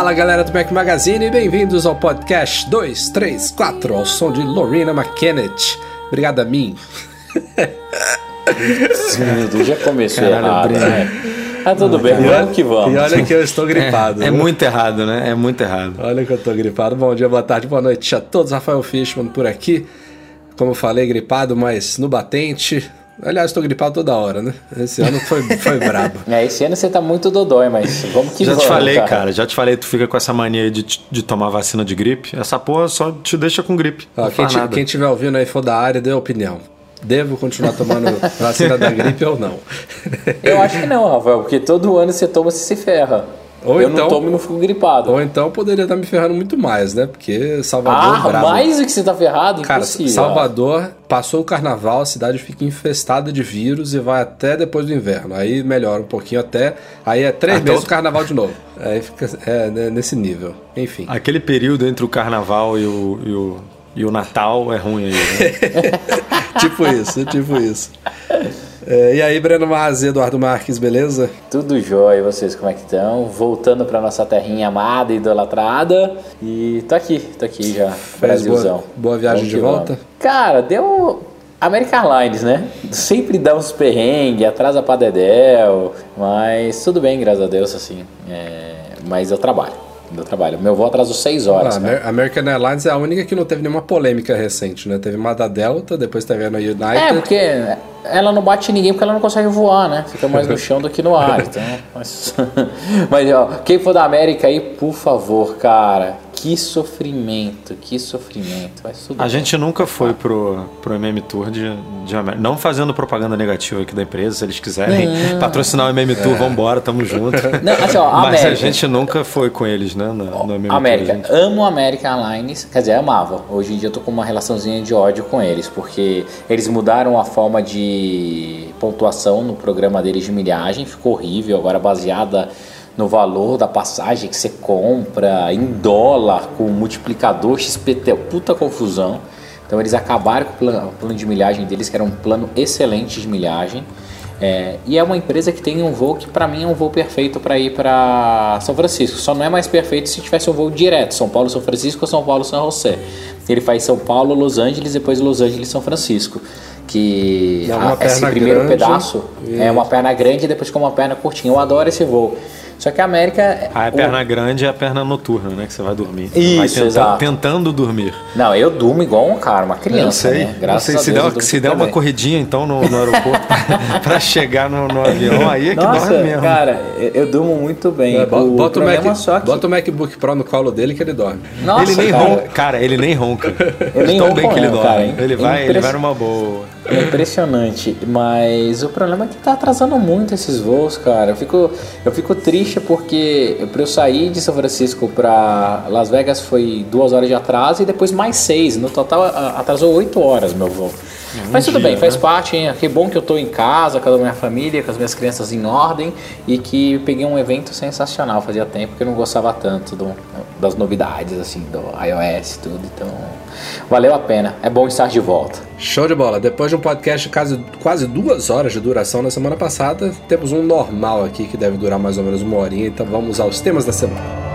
Fala galera do Mac Magazine e bem-vindos ao podcast 234 ao som de Lorena McKennett. Obrigado a mim. Sim, já começou Caralho, errado, né? Ah, tudo bem, olha- vamos que vamos. E olha que eu estou gripado. É, é muito errado, né? É muito errado. Olha que eu tô gripado. Bom dia, boa tarde, boa noite a todos. Rafael Fishman por aqui. Como eu falei, gripado, mas no batente. Aliás, tô gripado toda hora, né? Esse ano foi, foi brabo. É, esse ano você tá muito dodói, mas vamos que já vamos, te falei, cara. já te falei, tu fica com essa mania aí de, de tomar vacina de gripe. Essa porra só te deixa com gripe. Ó, quem, nada. quem tiver ouvindo aí for da área, dê opinião. Devo continuar tomando vacina da gripe ou não? Eu acho que não, Rafael, porque todo ano você toma, você se ferra. Ou eu então- não tomo e não fico gripado. Ou então eu poderia estar me ferrando muito mais, né? Porque Salvador ah, brabo. mais do que você tá ferrado? Cara, Impossível. Salvador passou o carnaval, a cidade fica infestada de vírus e vai até depois do inverno. Aí melhora um pouquinho até. Aí é três Até meses o- o carnaval de novo. Aí fica é, né, nesse nível. Enfim. Aquele período entre o carnaval e o, e o, e o Natal é ruim aí, né? tipo isso, tipo isso. É, e aí, Breno e Eduardo Marques, beleza? Tudo jóia, e vocês como é que estão? Voltando pra nossa terrinha amada e idolatrada. E tô aqui, tô aqui já, Brasilzão. boa- boa viagem Vamos de volta? vamos. Cara, deu... American Airlines, né? Sempre dá uns perrengues, atrasa pra Dedéu, mas tudo bem, graças a Deus, assim. É, Mas eu trabalho, eu trabalho. Meu voo atrasou 6 horas, Ah, cara. Amer- American Airlines é a única que não teve nenhuma polêmica recente, né? Teve uma da Delta, depois teve a United. É, porque ela não bate ninguém porque ela não consegue voar, né? Fica mais no chão do que no ar. Então, mas, mas ó, quem for da América aí, por favor, cara, que sofrimento, que sofrimento. Vai tudo A gente nunca foi pro, pro MM Tour de, de América. Não fazendo propaganda negativa aqui da empresa, se eles quiserem patrocinar o MM Tour, vambora, tamo junto. Não, assim, ó, a Mas a América. gente nunca foi com eles, né? No, no MM Tour, América, gente. amo American Airlines, quer dizer, amava. Hoje em dia eu tô com uma relaçãozinha de ódio com eles, porque eles mudaram a forma de pontuação no programa deles de milhagem, ficou horrível, agora baseada no valor da passagem que você compra em dólar com multiplicador XPT, puta confusão. Então eles acabaram com o plano, plano de milhagem deles, que era um plano excelente de milhagem. É, e é uma empresa que tem um voo que para mim é um voo perfeito para ir para São Francisco. Só não é mais perfeito se tivesse um voo direto, São Paulo, São Francisco ou São Paulo, São José. Ele faz São Paulo, Los Angeles, depois Los Angeles, São Francisco. Que uma a- esse primeiro grande pedaço e- é uma perna grande e depois com uma perna curtinha. Eu adoro esse voo. Só que a América. Ah, a o- perna grande é a perna noturna, né? Que você vai dormir. Isso, vai tenta- exato. tentando dormir. Não, eu durmo igual um cara, uma Eu criança, sei. né? eu Graças sei. a Se Deus. der, eu uma- durmo se der uma corridinha, então, no, no aeroporto pra chegar no, no avião, aí é que Nossa, dorme mesmo. cara, eu, eu durmo muito bem. É, bo- o bota, o Mac, só que... bota o MacBook Pro no colo dele que ele dorme. Nossa, ele nem cara, ronca. Cara, ele nem ronca. Eu nem Tão ronco bem que ele dorme. cara, ele, vai, ele Impress- vai numa boa. É impressionante, mas o problema é que tá atrasando muito esses voos, cara. Eu fico, eu fico triste porque para eu sair de São Francisco para Las Vegas foi duas horas de atraso e depois mais seis. No total atrasou oito horas meu voo. mas tudo dia, bem, faz né? parte. Hein? Que bom que eu tô em casa com a minha família, com as minhas crianças em ordem e que peguei um evento sensacional. Fazia tempo que eu não gostava tanto do- das novidades assim do iOS e tudo. Então valeu a pena. É bom estar de volta. Show de bola. Depois de um podcast quase, quase duas horas de duração na semana passada, temos um normal aqui que deve durar mais ou menos uma horinha. Então vamos aos temas da semana.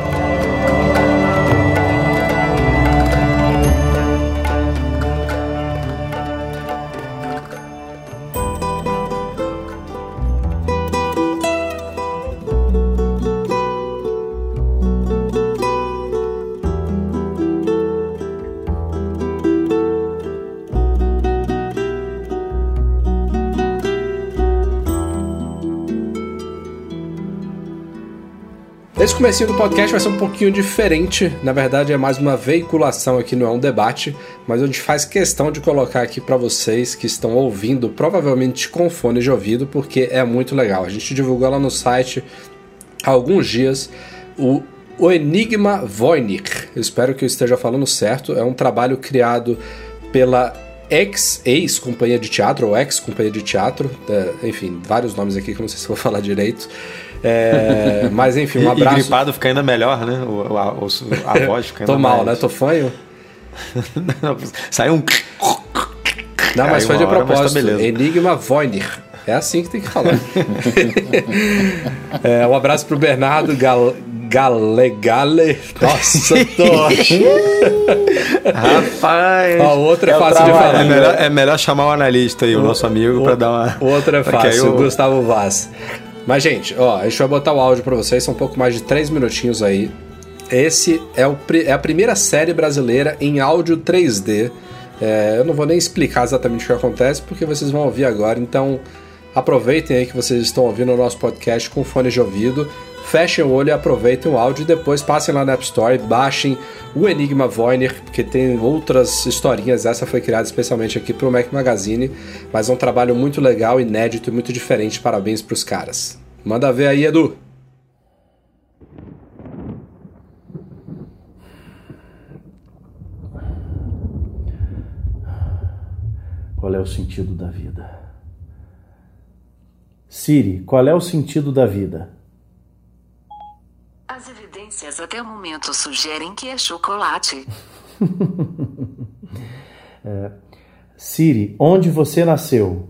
Esse comecinho do podcast vai ser um pouquinho diferente. Na verdade, é mais uma veiculação aqui, não é um debate, mas a gente faz questão de colocar aqui para vocês que estão ouvindo, provavelmente com fone de ouvido, porque é muito legal. A gente divulgou lá no site há alguns dias o o Enigma Voynich. Espero que eu esteja falando certo. É um trabalho criado pela ex, ex-companhia de teatro, ou ex-companhia de teatro, é, enfim, vários nomes aqui que eu não sei se vou falar direito. É, mas enfim, um abraço. E gripado fica ainda melhor, né? O, a, o, a voz fica ainda Tô mal, mais... né? Tô fanho. Sai um. Não, mas foi de hora, tá propósito. Enigma Voynich. É assim que tem que falar. É, um abraço pro Bernardo Gal Galegale. Nossa, tô. Rapaz! A outra é, o fácil de falar. É melhor, é melhor chamar o analista aí, o nosso amigo, pra dar uma. O outro é fácil, o- o Gustavo Vaz. Mas, gente, ó, a gente vai botar o áudio pra vocês, são um pouco mais de 3 minutinhos aí. Esse é, o, é a primeira série brasileira em áudio 3D. É, eu não vou nem explicar exatamente o que acontece, porque vocês vão ouvir agora. Então, aproveitem aí que vocês estão ouvindo o nosso podcast com fone de ouvido. Fechem o olho e aproveitem o áudio e depois passem lá na App Store, baixem o Enigma Voynich, porque tem outras historinhas. Essa foi criada especialmente aqui para o Mac Magazine, mas é um trabalho muito legal, inédito e muito diferente. Parabéns para os caras. Manda ver aí, Edu. Qual é o sentido da vida? Siri, qual é o sentido da vida? As evidências até o momento sugerem que é chocolate. Siri, onde você nasceu?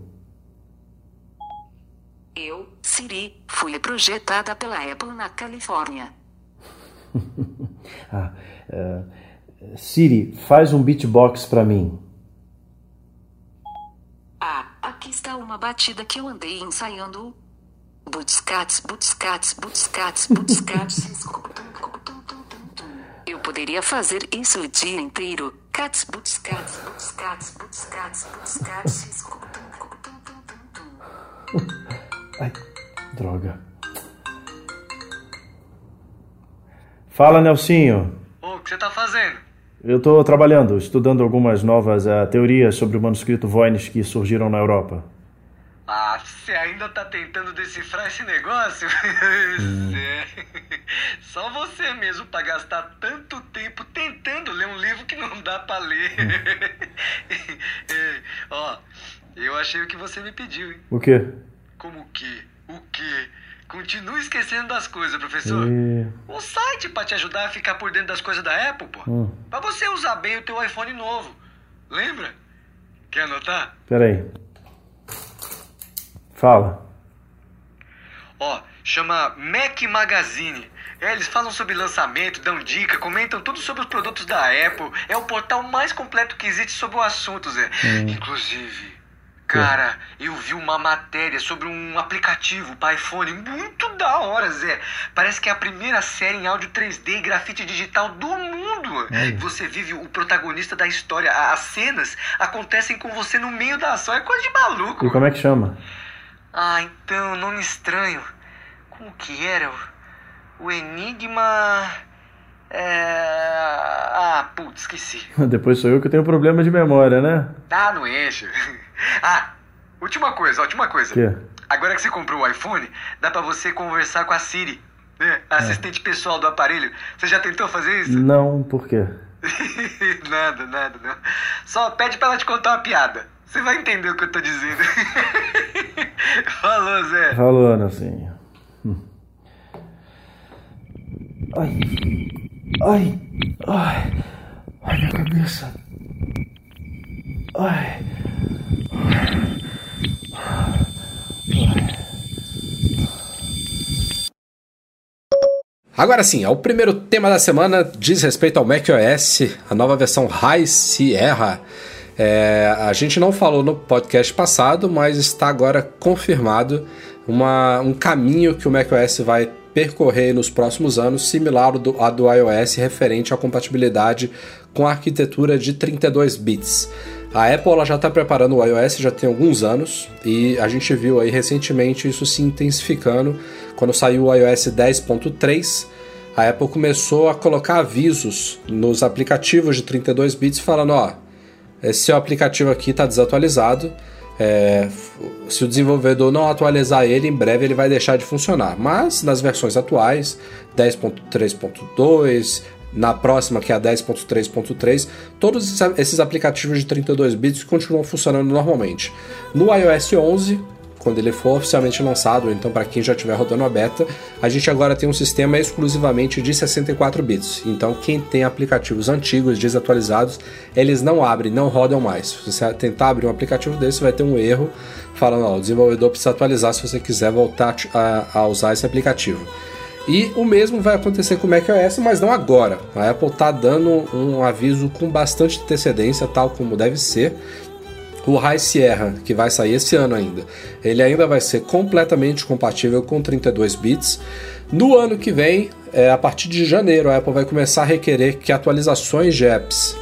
Eu, Siri, fui projetada pela Apple na Califórnia. Ah, é, Siri, faz um beatbox pra mim. Ah, aqui está uma batida que eu andei ensaiando. Butscats, butscats, butscats, butscats. Eu poderia fazer isso o dia inteiro. Cats, butscats, butscats, butscats, butscats. Ai, droga. Fala, Nelsinho. Ô, o que você tá fazendo? Eu estou trabalhando, estudando algumas novas eh, teorias sobre o manuscrito Voynich que surgiram na Europa. Ah, você ainda tá tentando decifrar esse negócio? Zé, Só você mesmo pra gastar tanto tempo tentando ler um livro que não dá pra ler. É, Ó, eu achei o que você me pediu, hein? O quê? Como o quê? O quê? Continua esquecendo das coisas, professor. E... Um site pra te ajudar a ficar por dentro das coisas da Apple, pô. Hum. Pra você usar bem o teu iPhone novo. Lembra? Quer anotar? Peraí. Fala. Ó, chama Mac Magazine. É, eles falam sobre lançamento, dão dica, comentam tudo sobre os produtos da Apple. É o portal mais completo que existe sobre o assunto, Zé. Inclusive, cara, eu vi uma matéria sobre um aplicativo para iPhone muito da hora, Zé. Parece que é a primeira série em áudio 3D e grafite digital do mundo. Você vive o protagonista da história. As cenas acontecem com você no meio da ação. É coisa de maluco. E como é que chama? Ah, então, nome estranho. Como que era? O, Enigma. É. Ah, putz, esqueci. Depois sou eu que tenho problema de memória, né? Ah, não enche. Ah, última coisa, última coisa. Quê? Agora que você comprou o iPhone, dá pra você conversar com a Siri, né? A assistente pessoal do aparelho. Você já tentou fazer isso? Não, por quê? nada, nada, não. Só pede pra ela te contar uma piada. Você vai entender o que eu tô dizendo. Falou, Zé. Falando assim. Hum. Ai. Ai. Ai. Ai, minha cabeça. Ai. Agora sim, é o primeiro tema da semana diz respeito ao macOS, a nova versão High Sierra. É, a gente não falou no podcast passado, mas está agora confirmado uma, um caminho que o macOS vai percorrer nos próximos anos, similar ao do, a do iOS, referente à compatibilidade com a arquitetura de 32 bits. A Apple já está preparando o iOS já tem alguns anos e a gente viu aí recentemente isso se intensificando quando saiu o iOS 10.3 a Apple começou a colocar avisos nos aplicativos de 32 bits falando, ó, esse seu aplicativo aqui está desatualizado. É, se o desenvolvedor não atualizar ele, em breve ele vai deixar de funcionar. Mas nas versões atuais, 10.3.2, na próxima, que é a 10.3.3, todos esses aplicativos de 32 bits continuam funcionando normalmente. No iOS 11, quando ele for oficialmente lançado, ou então para quem já estiver rodando a beta, a gente agora tem um sistema exclusivamente de 64 bits. Então, quem tem aplicativos antigos, desatualizados, eles não abrem, não rodam mais. Se você tentar abrir um aplicativo desse, vai ter um erro falando: ó, o desenvolvedor precisa atualizar se você quiser voltar a, a usar esse aplicativo. E o mesmo vai acontecer com o macOS, mas não agora. A Apple está dando um aviso com bastante antecedência, tal como deve ser. O High Sierra, que vai sair esse ano ainda, ele ainda vai ser completamente compatível com 32 bits. No ano que vem, é, a partir de janeiro, a Apple vai começar a requerer que atualizações de apps,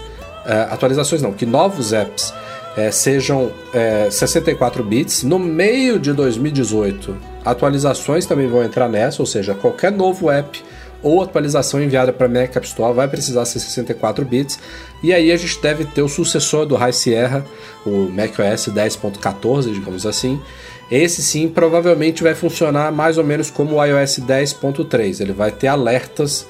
é, atualizações não, que novos apps é, sejam 64 é, bits. No meio de 2018, atualizações também vão entrar nessa, ou seja, qualquer novo app ou atualização enviada para Mac App Store vai precisar ser 64 bits. E aí a gente deve ter o sucessor do High Sierra, o macOS 10.14, digamos assim. Esse sim provavelmente vai funcionar mais ou menos como o iOS 10.3. Ele vai ter alertas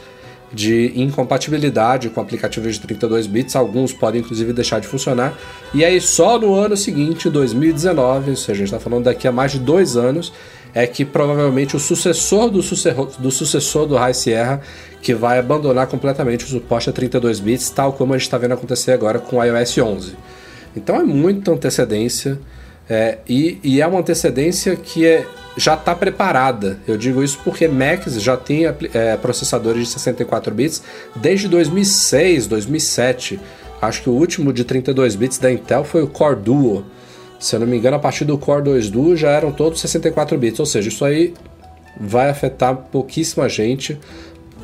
de incompatibilidade com aplicativos de 32 bits, alguns podem inclusive deixar de funcionar. E aí só no ano seguinte, 2019, ou seja, a gente está falando daqui a mais de dois anos, é que provavelmente o sucessor do sucessor do, sucessor do High Sierra que vai abandonar completamente o suporte a 32 bits, tal como a gente está vendo acontecer agora com o iOS 11. Então é muita antecedência é, e, e, é uma antecedência que é, já está preparada. Eu digo isso porque Macs já tem é, processadores de 64 bits desde 2006, 2007. Acho que o último de 32 bits da Intel foi o Core Duo se eu não me engano, a partir do Core 2 Duo já eram todos 64 bits, ou seja, isso aí vai afetar pouquíssima gente,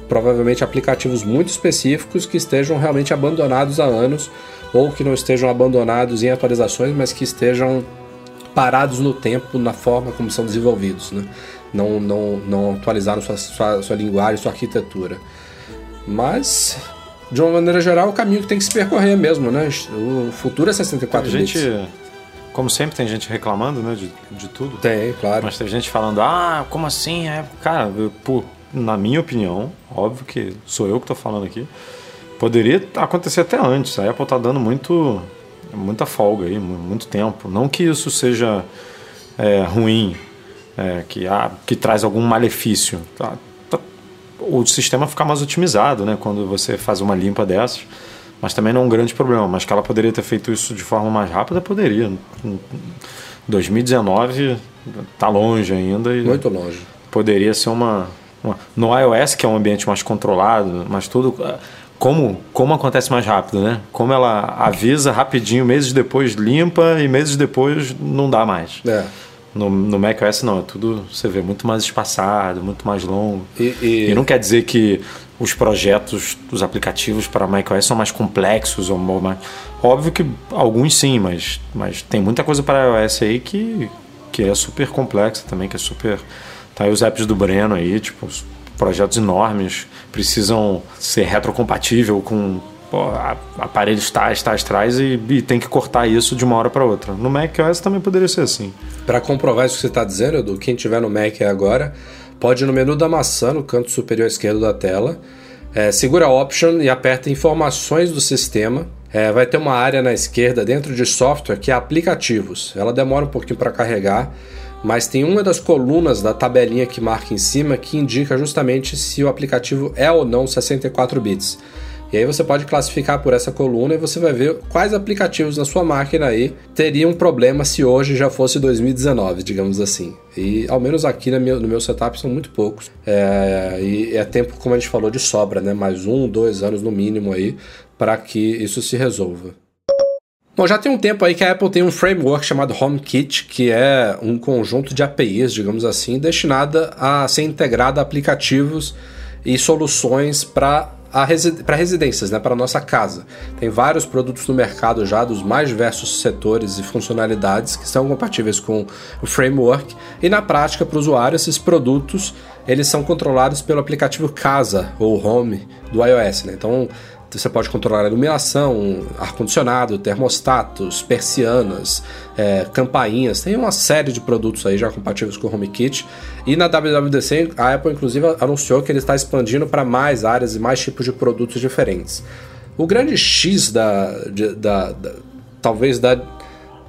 provavelmente aplicativos muito específicos que estejam realmente abandonados há anos ou que não estejam abandonados em atualizações, mas que estejam parados no tempo na forma como são desenvolvidos, né? não, não, não atualizaram sua, sua, sua linguagem, sua arquitetura. Mas, de uma maneira geral, o caminho que tem que se percorrer mesmo, né? O futuro é 64 a bits. Como sempre, tem gente reclamando, né, de, de tudo. Tem, claro. Mas tem gente falando, ah, como assim? É, cara, eu, na minha opinião, óbvio que sou eu que estou falando aqui, poderia acontecer até antes. A Apple está dando muito, muita folga aí, muito tempo. Não que isso seja é, ruim, é, que, ah, que traz algum malefício. Tá, tá, o sistema fica mais otimizado, né, quando você faz uma limpa dessas mas também não é um grande problema. Mas que ela poderia ter feito isso de forma mais rápida, poderia. 2019 está longe ainda. Muito longe. Poderia ser uma, uma, No iOS, que é um ambiente mais controlado, mas tudo. Como, como acontece mais rápido, né? Como ela avisa rapidinho, meses depois limpa e meses depois não dá mais. É. No, no macOS não, é tudo, você vê, muito mais espaçado, muito mais longo. E, e... e não quer dizer que os projetos dos aplicativos para macOS são mais complexos ou mais... óbvio que alguns sim mas mas tem muita coisa para iOS aí que que é super complexa também que é super tá aí os apps do Breno aí tipo projetos enormes precisam ser retrocompatível com pô, aparelhos tais tais tais e, e, tem que cortar isso de uma hora para outra. No macOS também poderia ser assim. Para comprovar isso que você está dizendo do quem tiver no Mac agora pode no menu da maçã, no canto superior esquerdo da tela, é, segura Option e aperta Informações do sistema. É, vai ter uma área na esquerda dentro de software que é aplicativos. Ela demora um pouquinho para carregar, mas tem uma das colunas da tabelinha que marca em cima que indica justamente se o aplicativo é ou não 64 bits. E aí você pode classificar por essa coluna e você vai ver quais aplicativos na sua máquina aí teriam problema se hoje já fosse 2019, digamos assim. E ao menos aqui no meu, no meu setup são muito poucos. É, e é tempo, como a gente falou, de sobra, né? Mais um, dois anos no mínimo aí para que isso se resolva. Bom, já tem um tempo aí que a Apple tem um framework chamado HomeKit, que é um conjunto de APIs, digamos assim, destinada a ser integrada a aplicativos e soluções para para residências, né, para nossa casa. Tem vários produtos no mercado já dos mais diversos setores e funcionalidades que são compatíveis com o framework e na prática para o usuário esses produtos eles são controlados pelo aplicativo Casa ou Home do iOS, né? Então você pode controlar a iluminação, ar-condicionado, termostatos, persianas, é, campainhas. Tem uma série de produtos aí já compatíveis com o HomeKit. E na WWDC, a Apple inclusive anunciou que ele está expandindo para mais áreas e mais tipos de produtos diferentes. O grande X da, de, da, da talvez da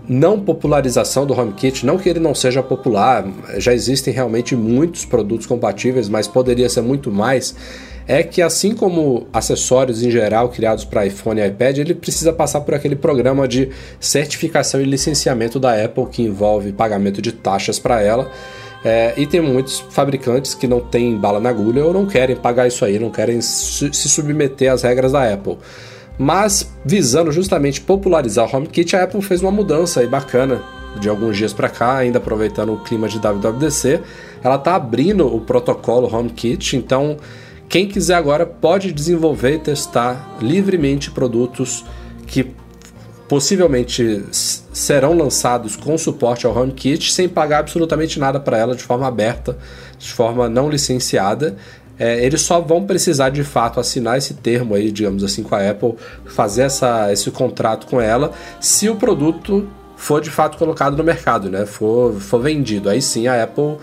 não popularização do HomeKit, não que ele não seja popular, já existem realmente muitos produtos compatíveis, mas poderia ser muito mais é que assim como acessórios em geral criados para iPhone e iPad, ele precisa passar por aquele programa de certificação e licenciamento da Apple que envolve pagamento de taxas para ela. É, e tem muitos fabricantes que não têm bala na agulha ou não querem pagar isso aí, não querem se submeter às regras da Apple. Mas visando justamente popularizar o HomeKit, a Apple fez uma mudança aí bacana de alguns dias para cá, ainda aproveitando o clima de WWDC. Ela está abrindo o protocolo HomeKit, então quem quiser agora pode desenvolver e testar livremente produtos que possivelmente serão lançados com suporte ao HomeKit sem pagar absolutamente nada para ela de forma aberta, de forma não licenciada. É, eles só vão precisar de fato assinar esse termo aí, digamos assim, com a Apple, fazer essa, esse contrato com ela, se o produto for de fato colocado no mercado, né? For, for vendido. Aí sim a Apple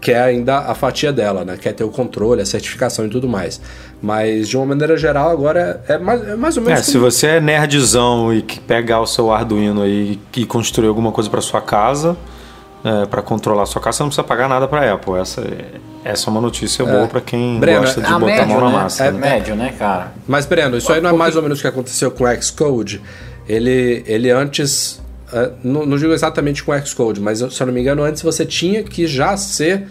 quer ainda a fatia dela, né? Quer ter o controle, a certificação e tudo mais. Mas de uma maneira geral, agora é mais, é mais ou menos. É, como... se você é nerdzão e que pegar o seu Arduino aí e construir alguma coisa para sua casa, é, para controlar a sua casa, você não precisa pagar nada para Apple. Essa, essa é uma notícia é. boa para quem Breno, gosta de é botar médio, a mão né? na massa. É né? médio, né, cara? Mas, Breno, isso aí não é mais ou menos o que aconteceu com o Xcode. Ele, ele antes. Uh, não, não digo exatamente com Xcode, mas se eu não me engano, antes você tinha que já ser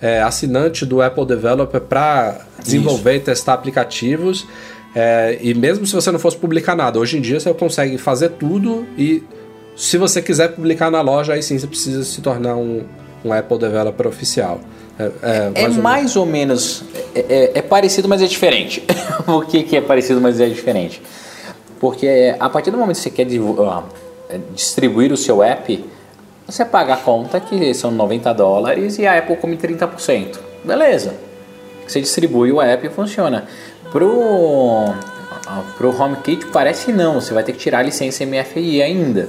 é, assinante do Apple Developer para desenvolver Isso. e testar aplicativos. É, e mesmo se você não fosse publicar nada, hoje em dia você consegue fazer tudo e se você quiser publicar na loja, aí sim você precisa se tornar um, um Apple Developer oficial. É, é, é mais, ou, mais ou menos. É, é, é, parecido, mas é diferente. Por que, que é parecido, mas é diferente? Porque a partir do momento que você quer distribuir o seu app, você paga a conta que são 90 dólares e a Apple come 30%. Beleza. Você distribui o app e funciona. Pro, pro HomeKit parece não, você vai ter que tirar a licença MFI ainda.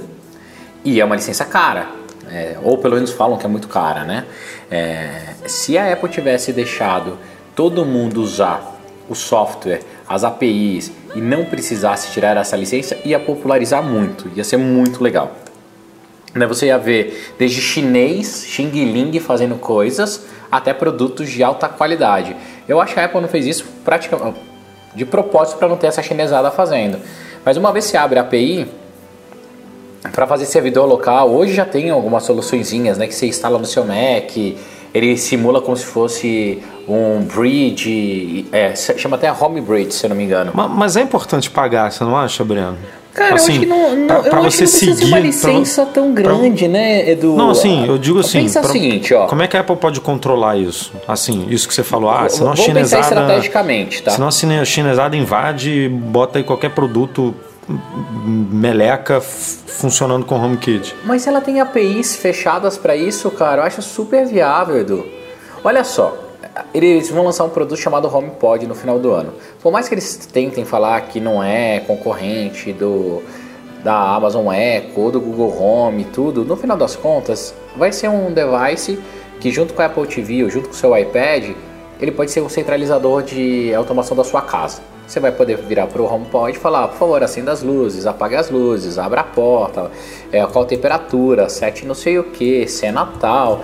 E é uma licença cara. É, ou pelo menos falam que é muito cara, né? É, se a Apple tivesse deixado todo mundo usar o software, as APIs e não precisasse tirar essa licença, ia popularizar muito, ia ser muito legal. Né? Você ia ver desde chinês, Xing Ling fazendo coisas, até produtos de alta qualidade. Eu acho que a Apple não fez isso praticamente de propósito para não ter essa chinesada fazendo. Mas uma vez se abre a API para fazer servidor local, hoje já tem algumas soluçõezinhas, né, que você instala no seu Mac, ele simula como se fosse um bridge, é, chama até Home Bridge, se eu não me engano. Mas, mas é importante pagar, você não acha, Breno? Cara, assim, eu acho que não, não pra, pra você que não seguir uma licença pra, tão grande, pra, né, Edu? Não, assim, eu digo assim. Pensa pra, o seguinte, ó. Como é que a Apple pode controlar isso? Assim, isso que você falou, ah, se não a chinesada. estrategicamente, tá? Se não a chinesada invade, bota aí qualquer produto meleca funcionando com HomeKit. Mas se ela tem APIs fechadas para isso, cara, eu acho super viável, Edu. Olha só, eles vão lançar um produto chamado HomePod no final do ano. Por mais que eles tentem falar que não é concorrente do da Amazon Echo ou do Google Home e tudo, no final das contas vai ser um device que junto com a Apple TV ou junto com o seu iPad, ele pode ser um centralizador de automação da sua casa. Você vai poder virar para o HomePod e falar, por favor, acenda as luzes, apague as luzes, abra a porta, é, qual temperatura, sete não sei o que, se é Natal.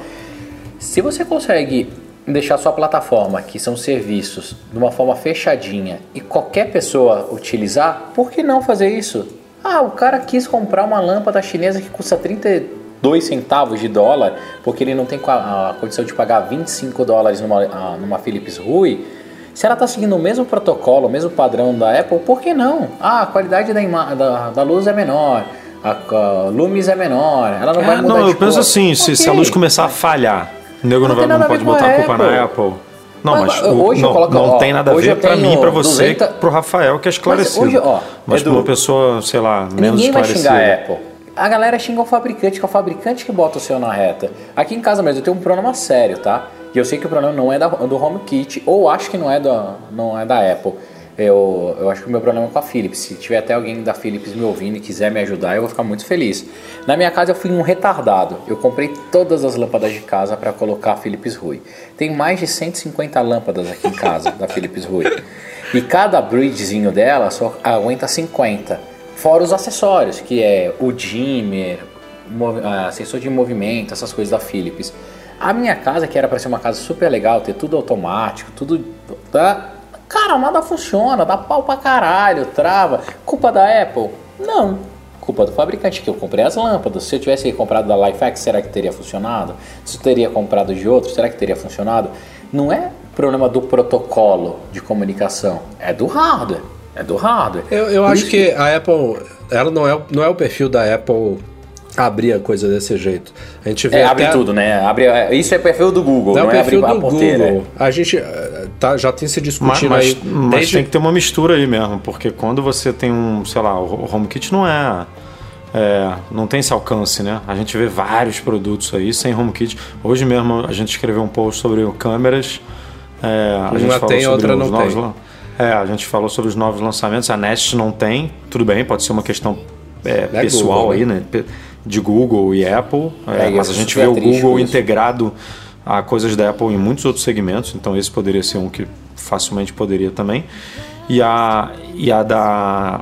Se você consegue deixar sua plataforma, que são serviços, de uma forma fechadinha e qualquer pessoa utilizar, por que não fazer isso? Ah, o cara quis comprar uma lâmpada chinesa que custa 32 centavos de dólar, porque ele não tem a condição de pagar 25 dólares numa, numa Philips Hue. Se ela está seguindo o mesmo protocolo, o mesmo padrão da Apple, por que não? Ah, a qualidade da, da, da luz é menor, a, a lumes é menor, ela não é, vai mudar Não, eu penso assim, se, okay. se a luz começar a falhar, nego não, não, vai, não pode botar a culpa na Apple. Não, mas, mas o, não, coloco, não ó, tem nada a ver para mim, para você, 200... para o Rafael, que é esclarecido. Mas, hoje, ó, mas para uma pessoa, sei lá, menos ninguém esclarecida. Ninguém vai xingar a Apple. A galera xinga o fabricante, que é o fabricante que bota o seu na reta. Aqui em casa mesmo, eu tenho um problema sério, tá? E eu sei que o problema não é da, do HomeKit, ou acho que não é da, não é da Apple. Eu, eu acho que o meu problema é com a Philips. Se tiver até alguém da Philips me ouvindo e quiser me ajudar, eu vou ficar muito feliz. Na minha casa eu fui um retardado. Eu comprei todas as lâmpadas de casa para colocar a Philips Rui. Tem mais de 150 lâmpadas aqui em casa da Philips Rui. E cada bridgezinho dela só aguenta 50. Fora os acessórios, que é o dimmer, ah, sensor de movimento, essas coisas da Philips. A minha casa, que era para ser uma casa super legal, ter tudo automático, tudo. Tá? Cara, nada funciona, dá pau pra caralho, trava. Culpa da Apple? Não. Culpa do fabricante, que eu comprei as lâmpadas. Se eu tivesse comprado da Lifehack, será que teria funcionado? Se eu teria comprado de outro, será que teria funcionado? Não é problema do protocolo de comunicação, é do hardware. É do hardware. Eu, eu acho isso que a Apple, ela não é, o- não é o perfil da Apple abrir a coisa desse jeito. A gente vê É, até... abre tudo, né? Abre, é, isso é perfil do Google, Não é não, o é abrir perfil a do porteira. Google. A gente tá, já tem se Mas, discutindo mas, aí. mas desde- tem que ter uma mistura aí mesmo, porque quando você tem um, sei lá, o HomeKit não é, é, não tem esse alcance, né? A gente vê vários produtos aí sem HomeKit. Hoje mesmo a gente escreveu um post sobre câmeras. É, a Uma gente falou tem, sobre outra os não novos tem. É, a gente falou sobre os novos lançamentos. A Nest não tem, tudo bem, pode ser uma questão é, É pessoal Google, aí, né? Pe- De Google e Apple. é, É, mas a gente vê o. Google integrado a coisas da Apple em muitos outros segmentos, então esse poderia ser um que facilmente poderia também. E a, e a da,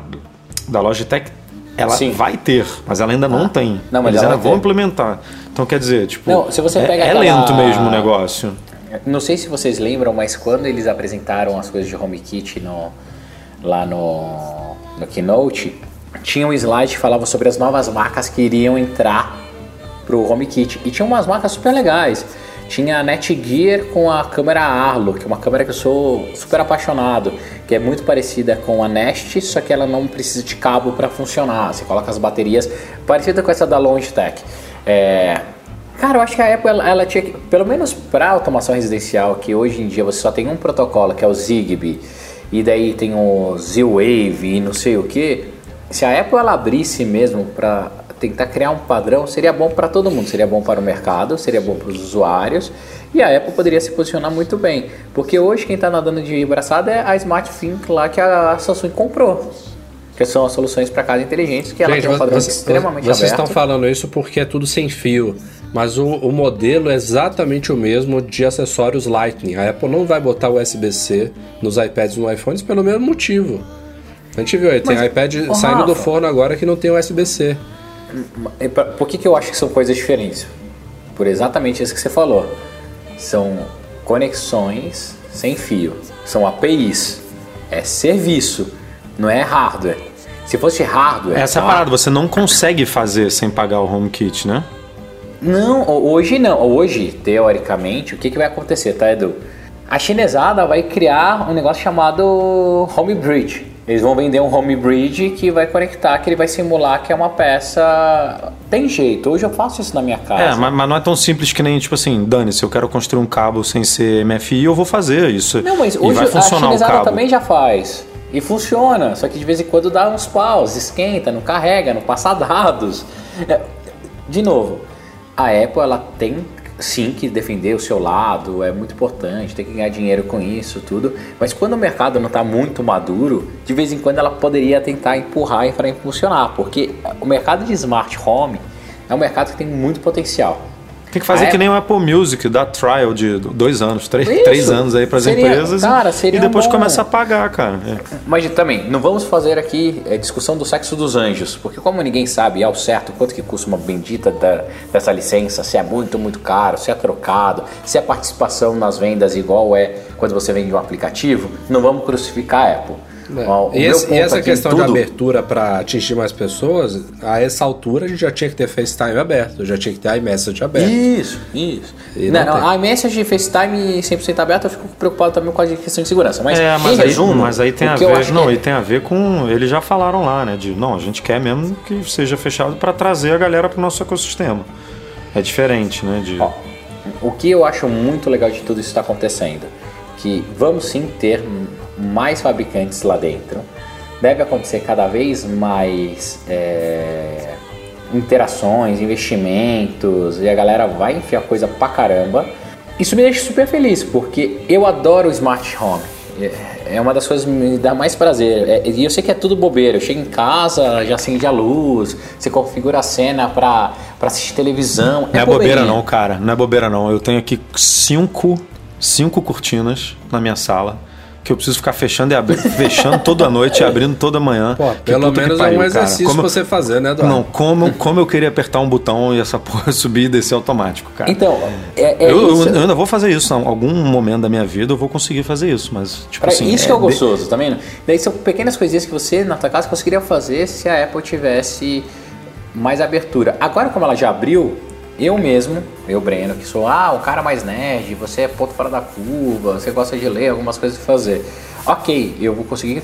da Logitech, ela Sim. vai ter, mas ela ainda não Ah, tem. não, mas Eles ela ainda vai vão ter. implementar. Então quer dizer, tipo, Não, se você é, pega é aquela- lento mesmo o negócio. Não sei se vocês lembram, mas quando eles apresentaram as coisas de HomeKit no, lá no, no Keynote, tinha um slide que falava sobre as novas marcas que iriam entrar pro HomeKit. E tinha umas marcas super legais. Tinha a Netgear com a câmera Arlo, que é uma câmera que eu sou super apaixonado, que é muito parecida com a Nest, só que ela não precisa de cabo para funcionar. Você coloca as baterias parecida com essa da Logitech. É, Cara, eu acho que a Apple ela, ela tinha que, pelo menos para automação residencial, que hoje em dia você só tem um protocolo que é o Zigbee, e daí tem o Z-Wave e não sei o que. Se a Apple ela abrisse mesmo para tentar criar um padrão, seria bom para todo mundo, seria bom para o mercado, seria bom para os usuários, e a Apple poderia se posicionar muito bem, porque hoje quem está nadando de braçada é a SmartThink lá que a Samsung comprou. Que são as soluções para casa inteligentes, que ela Gente, tem um padrão vocês- extremamente vocês aberto. estão falando isso porque é tudo sem fio. Mas o, o modelo é exatamente o mesmo de acessórios Lightning. A Apple não vai botar USB-C nos iPads e no iPhones pelo mesmo motivo. A gente viu aí, tem Mas, iPad saindo do Rafa. forno agora que não tem USB-C. Pra- Por que, que eu acho que são coisas diferentes? Por exatamente isso que você falou. São conexões sem fio. São APIs. É serviço, não é hardware. Se fosse hardware. Essa é tá? parada, você não consegue fazer sem pagar o HomeKit, né? Não, ho- hoje não. Hoje, teoricamente, o que, que vai acontecer, tá, Edu? A chinesada vai criar um negócio chamado Home Bridge. Eles vão vender um Home Bridge que vai conectar, que ele vai simular que é uma peça. Tem jeito. Hoje eu faço isso na minha casa. É, mas, mas não é tão simples que nem, tipo assim, Dani, se eu quero construir um cabo sem ser MFI, eu vou fazer isso. Não, mas e hoje vai a cabo. também já faz. E funciona, só que de vez em quando dá uns paus, esquenta, não carrega, não passa dados. É, De novo, a Apple ela tem sim que defender o seu lado, é muito importante, tem que ganhar dinheiro com isso, tudo. Mas quando o mercado não está muito maduro, de vez em quando ela poderia tentar empurrar e para funcionar, porque o mercado de smart home é um mercado que tem muito potencial. Tem que fazer A que Apple- nem o Apple Music, dá trial de dois anos, três, Isso. três anos aí para as empresas cara, e- seria e depois bom. começa a pagar, cara. É. Mas também, não vamos fazer aqui é, discussão do sexo dos anjos, porque como ninguém sabe ao certo quanto que custa uma bendita da- dessa licença, se é muito, muito caro, se é trocado, se é participação nas vendas igual é quando você vende um aplicativo, não vamos crucificar a Apple. Ó, É. E, esse- e essa questão de tudo- abertura para atingir mais pessoas, a essa altura a gente já tinha que ter FaceTime aberto, já tinha que ter iMessage aberto. Isso, isso. E não, não não, a iMessage FaceTime 100% aberto, eu fico preocupado também com a questão de segurança. Mas, É, em mas aí, resumo, mas aí tem a ver. Não, que- e tem a ver com. Eles já falaram lá, né? De não, a gente quer mesmo que seja fechado para trazer a galera para o nosso ecossistema. É diferente, né? De, Ó, o que eu acho muito legal de tudo isso que está acontecendo, que vamos sim ter mais fabricantes lá dentro, deve acontecer cada vez mais é, interações, investimentos, e a galera vai enfiar coisa pra caramba. Isso me deixa super feliz, porque eu adoro o smart home. É- É uma das coisas que me dá mais prazer. É- E eu sei que é tudo bobeira. Eu chego em casa, já acende a luz, você configura a cena pra, pra assistir televisão. Não é bobeira não, cara. Não é bobeira não. Eu tenho aqui cinco, cinco cortinas na minha sala que eu preciso ficar fechando e abrindo, fechando toda noite e abrindo toda manhã. Pô, Que pelo que menos pariu, é um cara. exercício Como eu- você fazer, né, Eduardo? Não, como, como eu queria apertar um botão e essa porra subir e descer automático, cara. Então, é, é eu, eu- isso. eu ainda vou fazer isso. Em algum momento da minha vida eu vou conseguir fazer isso, mas, tipo Pra- assim. isso que é o bem- gostoso, tá vendo? Daí são pequenas coisinhas que você, na tua casa, conseguiria fazer se a Apple tivesse mais abertura. Agora, como ela já abriu, eu mesmo, eu, Breno, que sou ah, o cara mais nerd, você é ponto fora da curva, você gosta de ler algumas coisas e fazer. Ok, eu vou conseguir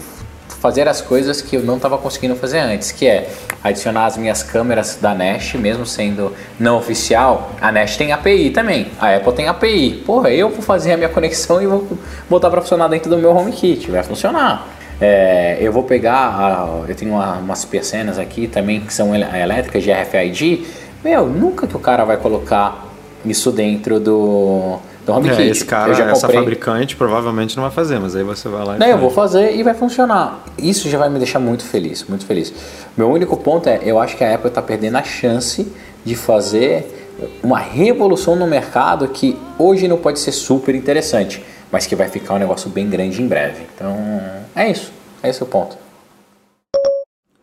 fazer as coisas que eu não estava conseguindo fazer antes, que é adicionar as minhas câmeras da Nest, mesmo sendo não oficial, a Nest tem API também, a Apple tem API. Porra, eu vou fazer a minha conexão e vou botar para funcionar dentro do meu HomeKit, vai funcionar. É, eu vou pegar, a- eu tenho uma- umas persianas aqui também que são elétricas de RFID. Meu, nunca que o cara vai colocar isso dentro do, do HomeKit. É, esse cara, essa fabricante provavelmente não vai fazer, mas aí você vai lá e Não, eu vou fazer e vai funcionar. Isso já vai me deixar muito feliz, muito feliz. Meu único ponto é, eu acho que a Apple está perdendo a chance de fazer uma revolução no mercado que hoje não pode ser super interessante, mas que vai ficar um negócio bem grande em breve. Então, é isso. É esse o ponto.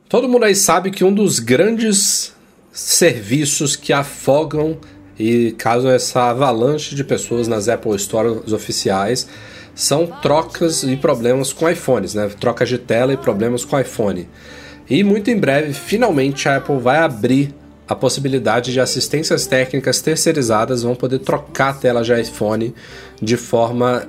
Todo mundo aí sabe que um dos grandes serviços que afogam e causam essa avalanche de pessoas nas Apple Stores oficiais são trocas e problemas com iPhones, né? Trocas de tela e problemas com iPhone. E muito em breve, finalmente, a Apple vai abrir a possibilidade de assistências técnicas terceirizadas vão poder trocar a tela de iPhone de forma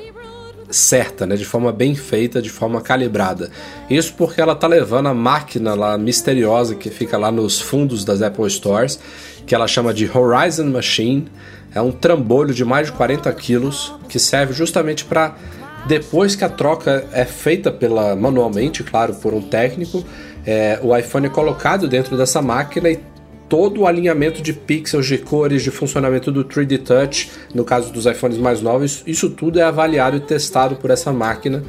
certa, né? de forma bem feita, de forma calibrada. Isso porque ela tá levando a máquina lá misteriosa que fica lá nos fundos das Apple Stores, que ela chama de Horizon Machine. É um trambolho de mais de 40 quilos que serve justamente para depois que a troca é feita pela manualmente, claro, por um técnico, é, o iPhone é colocado dentro dessa máquina e todo o alinhamento de pixels, de cores, de funcionamento do 3D Touch, no caso dos iPhones mais novos, isso tudo é avaliado e testado por essa máquina.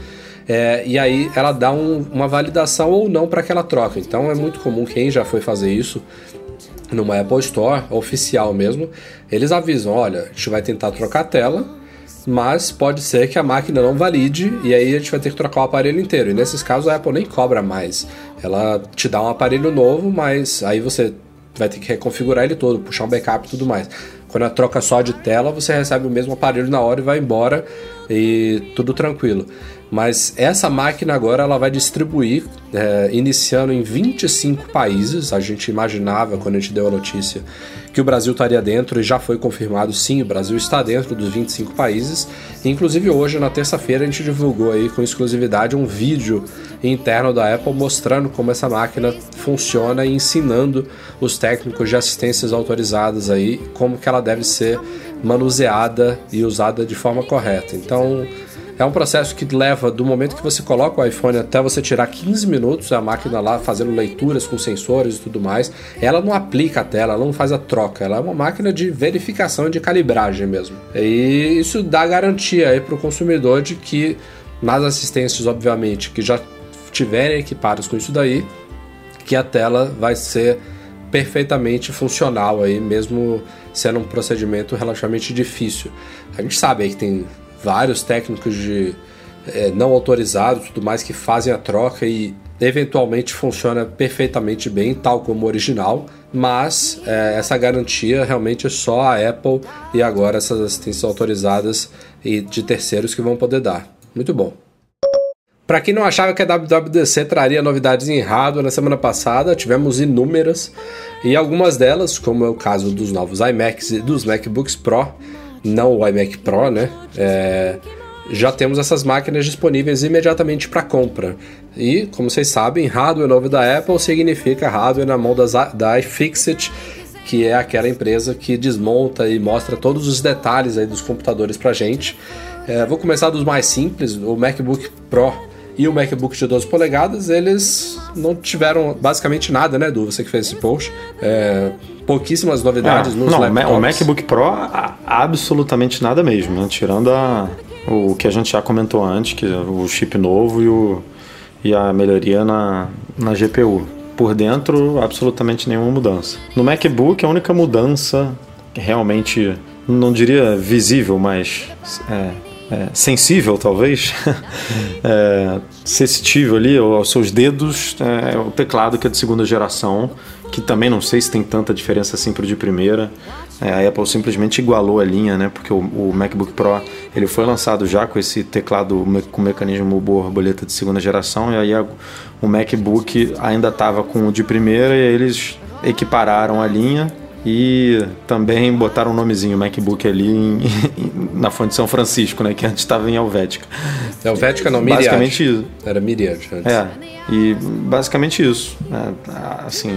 É, e aí ela dá um- uma validação ou não para aquela troca. Então é muito comum quem já foi fazer isso numa Apple Store oficial mesmo, eles avisam, olha, a gente vai tentar trocar a tela, mas pode ser que a máquina não valide e aí a gente vai ter que trocar o aparelho inteiro. E nesses casos a Apple nem cobra mais. Ela te dá um aparelho novo, mas aí você vai ter que reconfigurar ele todo, puxar um backup e tudo mais. Quando a troca só de tela, você recebe o mesmo aparelho na hora e vai embora e tudo tranquilo. Mas essa máquina agora ela vai distribuir, é, iniciando em 25 países. A gente imaginava quando a gente deu a notícia que o Brasil estaria dentro e já foi confirmado sim, o Brasil está dentro dos 25 países. Inclusive hoje, na terça-feira, a gente divulgou aí com exclusividade um vídeo interno da Apple mostrando como essa máquina funciona e ensinando os técnicos de assistências autorizadas aí como que ela deve ser manuseada e usada de forma correta. Então, é um processo que leva do momento que você coloca o iPhone até você tirar 15 minutos, a máquina lá fazendo leituras com sensores e tudo mais. Ela não aplica a tela, ela não faz a troca, ela é uma máquina de verificação e de calibragem mesmo. E isso dá garantia aí para o consumidor de que nas assistências, obviamente, que já tiverem equipadas com isso daí, que a tela vai ser perfeitamente funcional aí, mesmo sendo um procedimento relativamente difícil. A gente sabe aí que tem vários técnicos de eh, não autorizados tudo mais que fazem a troca e eventualmente funciona perfeitamente bem, tal como o original, mas eh, essa garantia realmente é só a Apple e agora essas assistências autorizadas e de terceiros que vão poder dar. Muito bom. Para quem não achava que a WWDC traria novidades em hardware na semana passada, tivemos inúmeras e algumas delas, como é o caso dos novos iMacs e dos MacBooks Pro, não o iMac Pro, né? É, já temos essas máquinas disponíveis imediatamente para compra. E, como vocês sabem, hardware novo da Apple significa hardware na mão das, da iFixit, que é aquela empresa que desmonta e mostra todos os detalhes aí dos computadores para gente. É, vou começar dos mais simples. O MacBook Pro e o MacBook de 12 polegadas, eles não tiveram basicamente nada, né, Du? Você que fez esse post. É, pouquíssimas novidades É, nos não, laptops. O MacBook Pro, absolutamente nada mesmo, né? Tirando a, o que a gente já comentou antes, que é o chip novo e, o, e a melhoria na, na GPU. Por dentro, absolutamente nenhuma mudança. No MacBook, a única mudança realmente, não diria visível, mas é, é, sensível talvez, é, sensitível ali aos seus dedos, é o teclado que é de segunda geração, que também não sei se tem tanta diferença assim pro de primeira. É, a Apple simplesmente igualou a linha, né? Porque o, o MacBook Pro ele foi lançado já com esse teclado com mecanismo borboleta de segunda geração e aí a- o MacBook ainda estava com o de primeira e eles equipararam a linha e também botaram um nomezinho MacBook ali em- na fonte de São Francisco, né? Que antes estava em Helvética. É o Vética, não, Myriad. Basicamente isso. Era Myriad antes. É, e basicamente isso. né? Assim,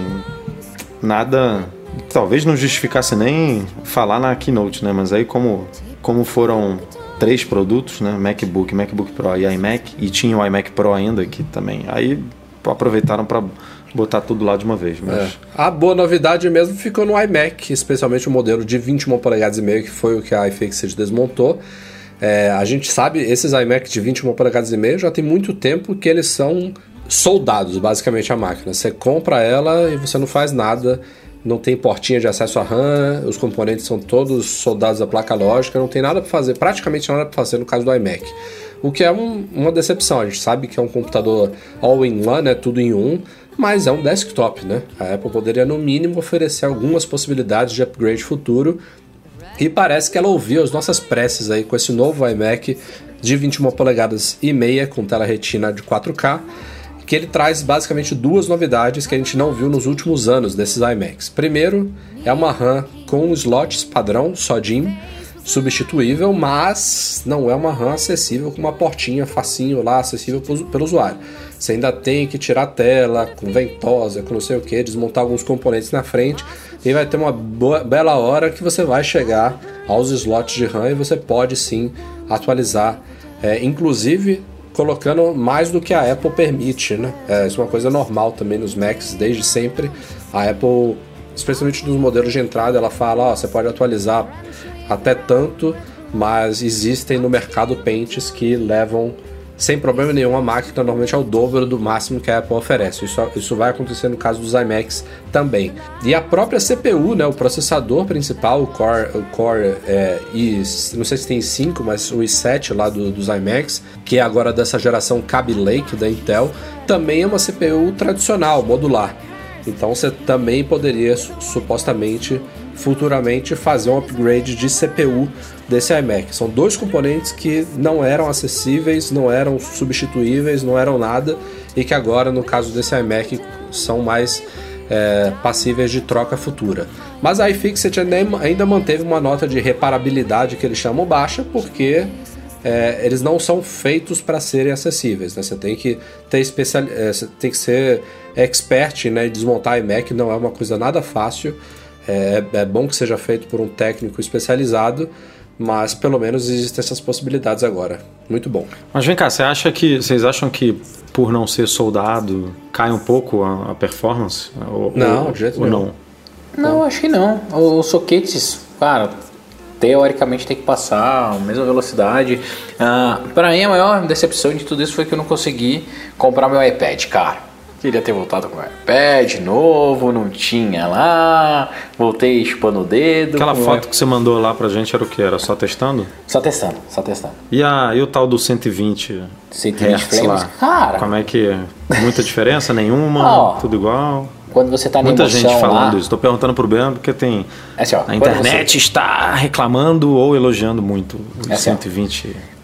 nada. Talvez não justificasse nem falar na keynote, né? Mas aí, como, como foram três produtos, né? MacBook, MacBook Pro e iMac, e tinha o iMac Pro ainda aqui também. Aí aproveitaram para botar tudo lá de uma vez. Mas É. A boa novidade mesmo ficou no iMac, especialmente o modelo de 21 polegadas e meio, que foi o que a iFixit desmontou. É, a gente sabe, esses iMac de 21 polegadas e meio já tem muito tempo que eles são soldados, basicamente, a máquina. Você compra ela e você não faz nada, não tem portinha de acesso à RAM, os componentes são todos soldados à placa lógica, não tem nada para fazer, praticamente nada para fazer no caso do iMac. O que é um- uma decepção, a gente sabe que é um computador all-in-one, né, tudo em um, mas é um desktop, né? A Apple poderia no mínimo oferecer algumas possibilidades de upgrade futuro e parece que ela ouviu as nossas preces aí com esse novo iMac de 21 polegadas e meia com tela retina de 4K, que ele traz basicamente duas novidades que a gente não viu nos últimos anos desses iMacs. Primeiro, é uma RAM com slots padrão, só DIMM, substituível, mas não é uma RAM acessível com uma portinha facinho lá, acessível pelo usuário. Você ainda tem que tirar a tela com ventosa, com não sei o que, desmontar alguns componentes na frente e vai ter uma boa, bela hora que você vai chegar aos slots de RAM e você pode sim atualizar, é, inclusive colocando mais do que a Apple permite, né? É, isso é uma coisa normal também nos Macs desde sempre. A Apple, especialmente nos modelos de entrada, ela fala, ó, você pode atualizar até tanto, mas existem no mercado pentes que levam sem problema nenhum a máquina normalmente é o dobro do máximo que a Apple oferece. Isso, isso vai acontecer no caso dos iMacs também. E a própria CPU, né, o processador principal, o Core, o Core é, i, não sei se tem 5, mas o i7 lá do- dos iMacs, que é agora dessa geração Kaby Lake da Intel, também é uma CPU tradicional, modular. Então você também poderia su- supostamente futuramente fazer um upgrade de CPU desse iMac. São dois componentes que não eram acessíveis, não eram substituíveis, não eram nada e que agora no caso desse iMac são mais é, passíveis de troca futura. Mas a iFixit ainda, ainda manteve uma nota de reparabilidade que eles chamam baixa porque é, eles não são feitos para serem acessíveis. Né? Você tem que ter especial, é, tem que ser expert né, desmontar iMac, não é uma coisa nada fácil. É, é bom que seja feito por um técnico especializado, mas pelo menos existem essas possibilidades agora. Muito bom. Mas vem cá, você acha que. Vocês acham que por não ser soldado cai um pouco a, a performance? Ou, Não, ou, de jeito ou nenhum. não? Não, acho que não. Os soquetes, cara, teoricamente tem que passar a mesma velocidade. Ah, pra mim, a maior decepção de tudo isso foi que eu não consegui comprar meu iPad, cara. Queria ter voltado com o iPad novo, não tinha lá. Voltei chupando o dedo. Aquela foto que você mandou lá pra gente era o que? Era só testando? Só testando, só testando. E, a, e o tal do 120 120 Hertz frames, lá? cara. Como é que é? Muita diferença? Nenhuma? Tudo igual? Quando você tá na Muita gente falando lá, isso. Tô perguntando pro Ben porque tem. É assim, ó, a internet está reclamando ou elogiando muito o É assim, ó.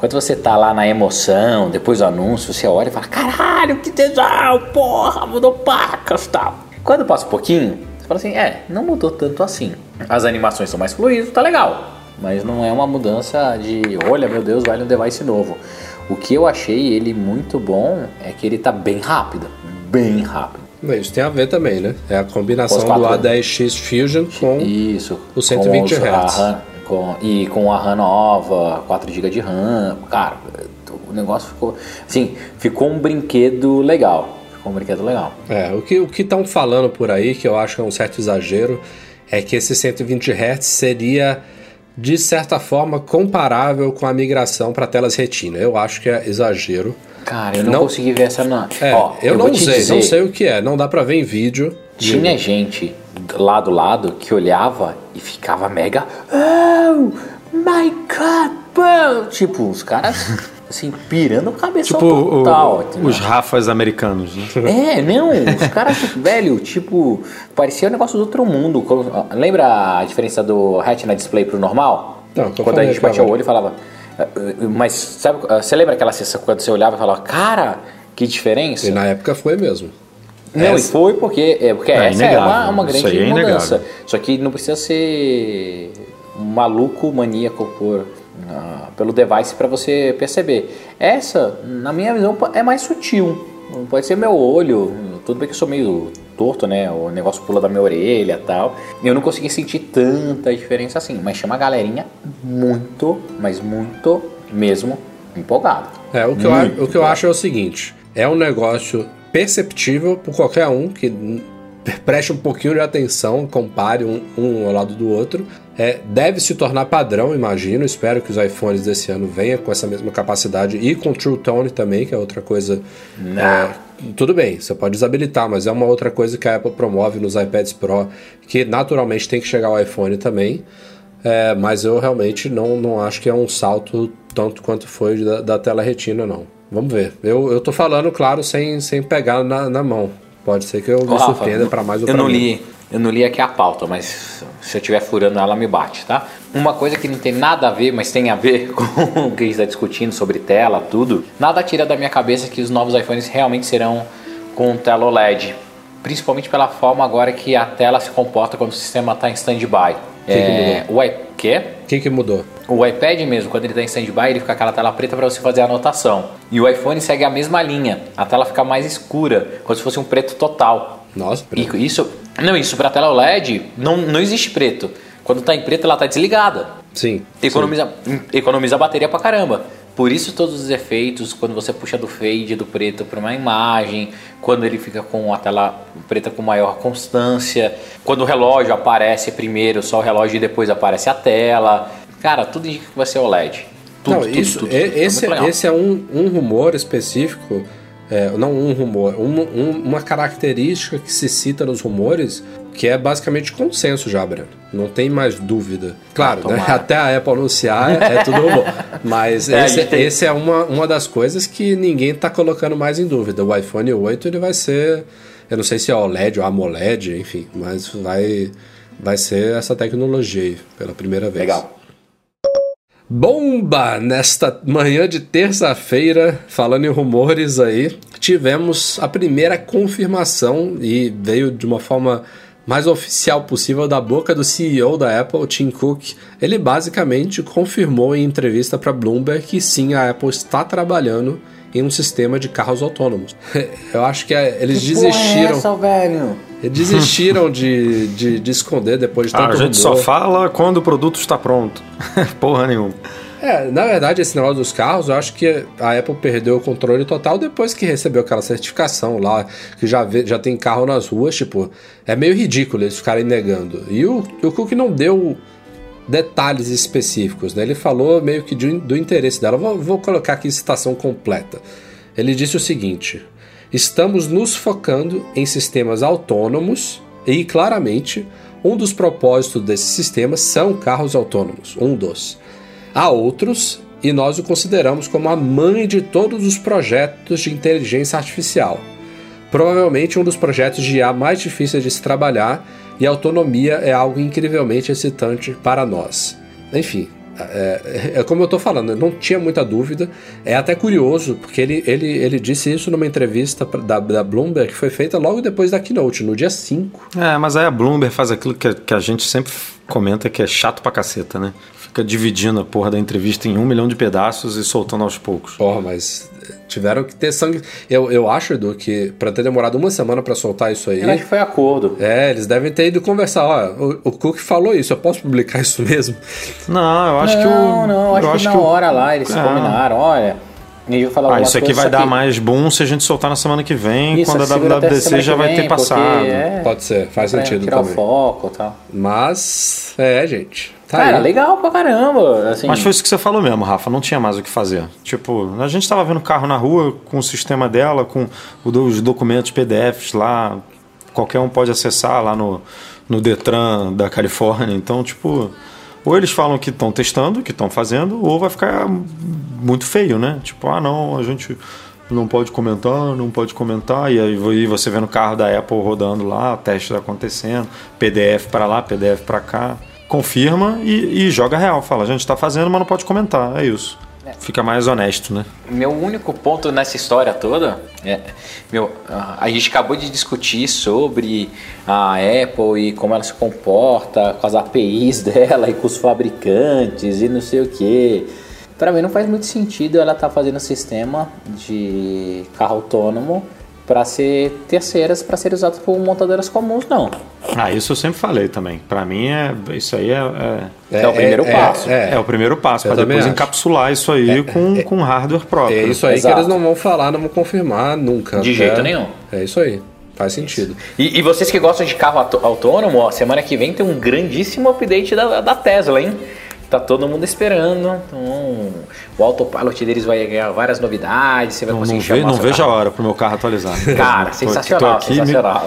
120. Quando você tá lá na emoção, depois do anúncio, você olha e fala: caralho, que tesão, porra, mudou pacas e tal. Quando passa um pouquinho, você fala assim: é, não mudou tanto assim. As animações são mais fluídas, tá legal. Mas não é uma mudança de, olha, meu Deus, vai um device novo. O que eu achei ele muito bom é que ele tá bem rápido. Bem rápido. Isso tem a ver também, né? É a combinação do quatro- A10X Fusion com Isso. o 120 com os- a Hz. Com, e com a RAM nova, 4 GB de RAM. Cara, negócio ficou. Assim, ficou um brinquedo legal. Ficou um brinquedo legal. É, o que o estão falando por aí, que eu acho que é um certo exagero, é que esse 120 Hz seria, de certa forma, comparável com a migração para telas retina. Eu acho que é exagero. Cara, eu não, Não- consegui ver essa. Não. É, Ó, eu, vou não sei, dizer, não sei o que é, não dá pra ver em vídeo. Tinha gente lá do lado que olhava e ficava mega. Oh my god, bro! Tipo, os caras assim, pirando a cabeça Tipo o- total. entendeu? os Rafas americanos, né? É, não, os caras, velho, tipo, parecia um negócio do outro mundo. Lembra a diferença do Retina Display pro normal? Não, quando a gente batia o olho e falava. "Ah, ah", Mas sabe, ah, você lembra aquela sensação quando você olhava e falava, cara, que diferença? E na época foi mesmo. Não, Essa- e foi porque, é, porque É essa é inegável, uma, uma isso grande aí é mudança. inegável. Só que não precisa ser um maluco maníaco por, ah, pelo device para você perceber. Essa, na minha visão, é mais sutil. Pode ser meu olho, tudo bem que eu sou meio torto, né? O negócio pula da minha orelha e tal. Eu não consegui sentir tanta diferença assim, mas chama a galerinha muito, mas muito mesmo empolgada. É, o que, eu, o que eu acho é o seguinte: é um negócio perceptível por qualquer um que preste um pouquinho de atenção, compare um, um ao lado do outro. É, deve se tornar padrão, imagino. Espero que os iPhones desse ano venham com essa mesma capacidade e com True Tone também, que é outra coisa. é, tudo bem, você pode desabilitar, mas é uma outra coisa que a Apple promove nos iPads Pro, que naturalmente tem que chegar ao iPhone também. É, mas eu realmente não, não acho que é um salto tanto quanto foi da, da tela retina, não. Vamos ver. Eu, eu tô falando, claro, sem, sem pegar na, na mão. Pode ser que eu me Rafa, surpreenda para mais ou eu não li, eu não li aqui a pauta, mas se eu estiver furando ela me bate, tá? Uma coisa que não tem nada a ver, mas tem a ver com o que a gente está discutindo sobre tela, tudo. Nada tira da minha cabeça que os novos iPhones realmente serão com tela OLED, principalmente pela forma agora que a tela se comporta quando o sistema está em stand-by. É, o quê? O que, que mudou? O iPad mesmo, quando ele está em stand-by, ele fica aquela tela preta para você fazer a anotação. E o iPhone segue a mesma linha. A tela fica mais escura, como se fosse um preto total. Nossa, E isso, não, isso para tela OLED não, não existe preto. Quando tá em preto, ela tá desligada. sim. Economiza, economiza bateria pra caramba. Por isso todos os efeitos, quando você puxa do fade do preto para uma imagem, quando ele fica com a tela preta com maior constância, quando o relógio aparece primeiro, só o relógio e depois aparece a tela. Cara, tudo indica que vai ser OLED. Tudo, não, tudo, isso, tudo, e- tudo. É esse, legal. esse é um, um rumor específico, é, não um rumor, um- um- uma característica que se cita nos rumores que é basicamente consenso já, Breno. Não tem mais dúvida. Claro, Ah, né, até a Apple anunciar é tudo rumor. Mas É, esse, tem- esse é uma, uma das coisas que ninguém está colocando mais em dúvida. O iPhone 8 ele vai ser, eu não sei se é OLED ou AMOLED, enfim, mas vai, vai ser essa tecnologia aí pela primeira vez. Legal. Bomba! Nesta manhã de terça-feira, falando em rumores aí, tivemos a primeira confirmação e veio de uma forma mais oficial possível da boca do CEO da Apple, Tim Cook. Ele basicamente confirmou em entrevista para Bloomberg que sim, a Apple está trabalhando em um sistema de carros autônomos. Eu acho que é, eles Que porra é desistiram, essa, velho? eles desistiram de, de, de esconder depois de Ah, tanto a gente rumor. só fala quando o produto está pronto. Porra nenhuma. É, na verdade, esse negócio dos carros, eu acho que a Apple perdeu o controle total depois que recebeu aquela certificação lá, que já, vê- já tem carro nas ruas, tipo, é meio ridículo eles ficarem negando. E o, o Cook não deu detalhes específicos, né? Ele falou meio que de- do interesse dela. Vou, vou colocar aqui citação completa. Ele disse o seguinte: estamos nos focando em sistemas autônomos e, claramente, um dos propósitos desses sistemas são carros autônomos. Um dos. Há outros, e nós o consideramos como a mãe de todos os projetos de inteligência artificial. Provavelmente um dos projetos de IA mais difíceis de se trabalhar, e a autonomia é algo incrivelmente excitante para nós. Enfim, é, é como eu tô falando, não tinha muita dúvida. É até curioso, porque ele, ele, ele disse isso numa entrevista da, da Bloomberg que foi feita logo depois da keynote, no dia 5. É, mas aí a Bloomberg faz aquilo que, que a gente sempre comenta que é chato pra caceta, né? Fica dividindo a porra da entrevista em um milhão de pedaços e soltando aos poucos. Porra, mas tiveram que ter sangue. Eu, eu acho, Edu, que pra ter demorado uma semana pra soltar isso aí. Eu acho que foi acordo. É, eles devem ter ido conversar. Ó, o, o Cook falou isso, eu posso publicar isso mesmo? Não, eu acho não, que o. não, acho, eu que na o- hora lá eles É. combinaram, olha. E eu falar Ah, isso aqui vai dar que- mais boom se a gente soltar na semana que vem, Isso, quando a WWDC já que vai vem, ter passado. é Pode ser, faz pra sentido tirar também. o foco e tal. Mas, é, gente. Tá Cara, aí. legal pra caramba. Assim, Mas foi isso que você falou mesmo, Rafa, não tinha mais o que fazer. Tipo, a gente tava vendo carro na rua com o sistema dela, com o os documentos PDFs lá, qualquer um pode acessar lá no, no Detran da Califórnia. Então, tipo, ou eles falam que estão testando, que estão fazendo, ou vai ficar muito feio, né? Tipo, ah, não, a gente não pode comentar, não pode comentar, e aí você vê no carro da Apple rodando lá, testes acontecendo, PDF para lá, PDF para cá. Confirma e, e joga real. Fala, a gente está fazendo, mas não pode comentar. É isso. Fica mais honesto, né? Meu único ponto nessa história toda é. Meu, a gente acabou de discutir sobre a Apple e como ela se comporta com as APIs dela e com os fabricantes e não sei o que. Pra mim não faz muito sentido ela estar fazendo um sistema de carro autônomo para ser terceiras para ser usado por montadoras comuns, não. Ah, isso eu sempre falei também. Pra mim, é, isso aí é, é, É o primeiro passo. é o primeiro passo, para depois acho. encapsular isso aí com, com hardware próprio. É isso aí Exato. que eles não vão falar, não vão confirmar nunca. De jeito nenhum. É isso aí. Faz sentido. E, e vocês que gostam de carro autô- autônomo, ó, semana que vem tem um grandíssimo update da, da Tesla, hein? Tá todo mundo esperando. Então, o autopilot deles vai ganhar várias novidades. Você vai Não, não, conseguir ve, chamar não seu vejo a hora pro meu carro atualizar. Cara, Tô- sensacional, tô aqui me- sensacional.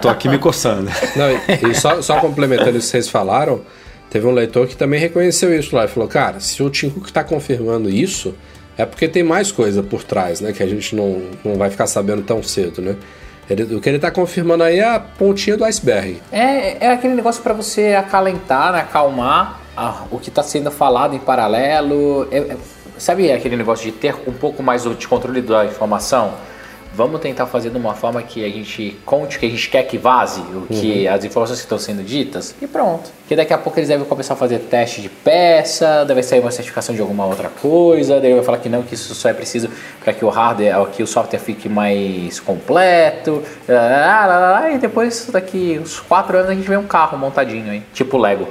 tô aqui me coçando. Não, e, e só, só complementando isso que vocês falaram, teve um leitor que também reconheceu isso lá e falou: Cara, se o Tim Cook está confirmando isso, é porque tem mais coisa por trás, né? Que a gente não, não vai ficar sabendo tão cedo, né? Ele- o que ele está confirmando aí é a pontinha do iceberg. É, é aquele negócio para você acalentar, né, acalmar ah, o que está sendo falado em paralelo. É- é- sabe aquele negócio de ter um pouco mais de controle da informação? Vamos tentar fazer de uma forma que a gente conte o que a gente quer que vaze, o que as informações que estão sendo ditas, e pronto. Porque daqui a pouco eles devem começar a fazer teste de peça, deve sair uma certificação de alguma outra coisa, daí vai falar que não, que isso só é preciso para que o hardware, que o software fique mais completo, lá, lá, lá, lá, e depois daqui uns 4 anos a gente vê um carro montadinho aí, tipo Lego.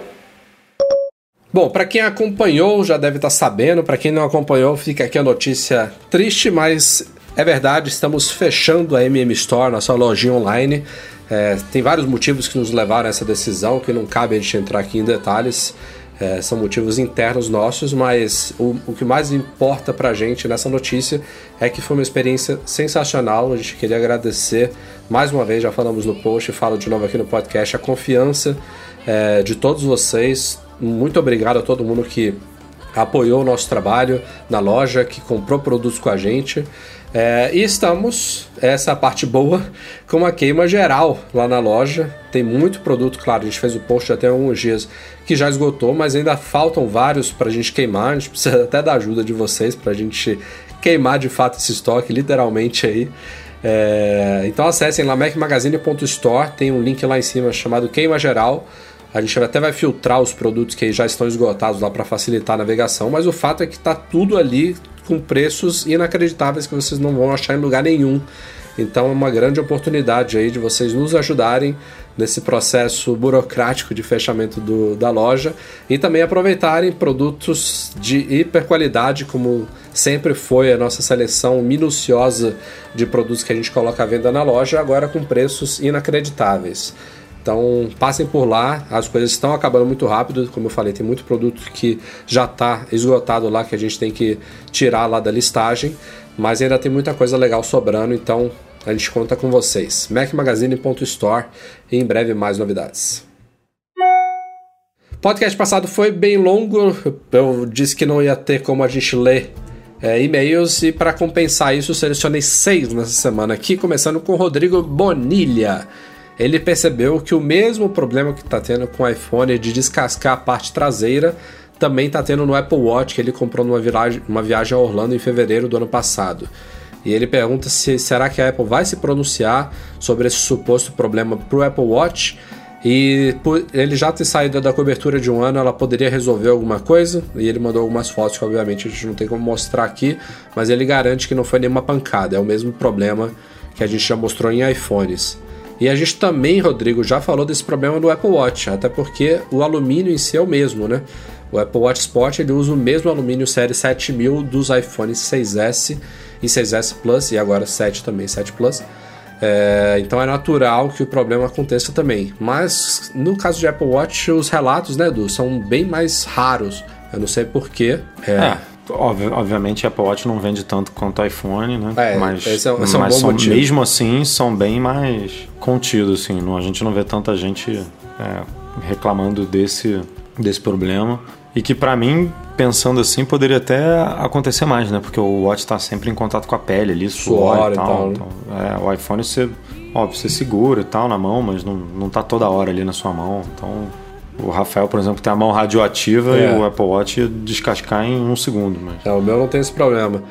Bom, para quem acompanhou já deve estar sabendo, para quem não acompanhou, fica aqui a notícia triste, mas é verdade, estamos fechando a MM Store, nossa lojinha online. É, tem vários motivos que nos levaram a essa decisão, que não cabe a gente entrar aqui em detalhes. É, são motivos internos nossos, mas o, o que mais importa pra gente nessa notícia é que foi uma experiência sensacional. A gente queria agradecer mais uma vez, já falamos no post falo de novo aqui no podcast, a confiança é, de todos vocês. Muito obrigado a todo mundo que apoiou o nosso trabalho na loja, que comprou produtos com a gente. É, e estamos, essa é parte boa, com uma queima geral lá na loja. Tem muito produto, claro, a gente fez o post até alguns dias que já esgotou, mas ainda faltam vários para a gente queimar. A gente precisa até da ajuda de vocês para a gente queimar de fato esse estoque, literalmente aí. É, então acessem lá macmagazine.store, tem um link lá em cima chamado Queima Geral. A gente até vai filtrar os produtos que já estão esgotados lá para facilitar a navegação, mas o fato é que está tudo ali com preços inacreditáveis que vocês não vão achar em lugar nenhum. Então é uma grande oportunidade aí de vocês nos ajudarem nesse processo burocrático de fechamento do, da loja e também aproveitarem produtos de hiper qualidade, como sempre foi a nossa seleção minuciosa de produtos que a gente coloca à venda na loja, agora com preços inacreditáveis. Então passem por lá, as coisas estão acabando muito rápido, como eu falei, tem muito produto que já está esgotado lá que a gente tem que tirar lá da listagem, mas ainda tem muita coisa legal sobrando, então a gente conta com vocês. macmagazine.store e em breve mais novidades. Podcast passado foi bem longo, eu disse que não ia ter como a gente ler é, e-mails e para compensar isso selecionei seis nessa semana aqui, começando com Rodrigo Bonilha ele percebeu que o mesmo problema que está tendo com o iPhone de descascar a parte traseira também está tendo no Apple Watch que ele comprou numa viagem, viagem a Orlando em fevereiro do ano passado. E ele pergunta se será que a Apple vai se pronunciar sobre esse suposto problema para o Apple Watch e por ele já ter saído da cobertura de um ano, ela poderia resolver alguma coisa. E ele mandou algumas fotos que, obviamente, a gente não tem como mostrar aqui, mas ele garante que não foi nenhuma pancada, é o mesmo problema que a gente já mostrou em iPhones. E a gente também, Rodrigo, já falou desse problema do Apple Watch, até porque o alumínio em si é o mesmo, né? O Apple Watch Sport ele usa o mesmo alumínio série 7000 dos iPhones 6S e 6S Plus e agora 7 também, 7 Plus. É, então é natural que o problema aconteça também. Mas no caso de Apple Watch, os relatos, né, Edu, são bem mais raros. Eu não sei porquê. É, é obvi obviamente Apple Watch não vende tanto quanto iPhone, né? É, mas é, é mas são, mesmo assim são bem mais contidos, assim. Não, a gente não vê tanta gente é, reclamando desse, desse problema. E que para mim, pensando assim, poderia até acontecer mais, né? Porque o Watch está sempre em contato com a pele ali, suor, Suor e e tal. tal, né? Então, é, o iPhone você, óbvio, você segura e tal na mão, mas não, não tá toda hora ali na sua mão. Então, o Rafael, por exemplo, tem a mão radioativa É. e o Apple Watch descascar em um segundo. Mas... É, o meu não tem esse problema.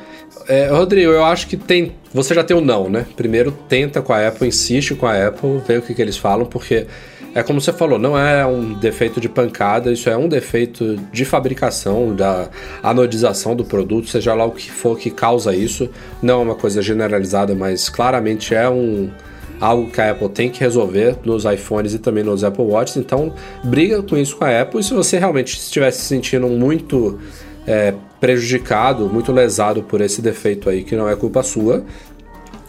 É, Rodrigo, eu acho que tem. Você já tem o não, né? Primeiro tenta com a Apple, insiste com a Apple, vê o que, que eles falam, porque é como você falou, não é um defeito de pancada, isso é um defeito de fabricação, da anodização do produto, seja lá o que for que causa isso. Não é uma coisa generalizada, mas claramente é um algo que a Apple tem que resolver nos iPhones e também nos Apple Watches. Então, briga com isso com a Apple. E se você realmente estiver se sentindo muito é, prejudicado, muito lesado por esse defeito aí, que não é culpa sua,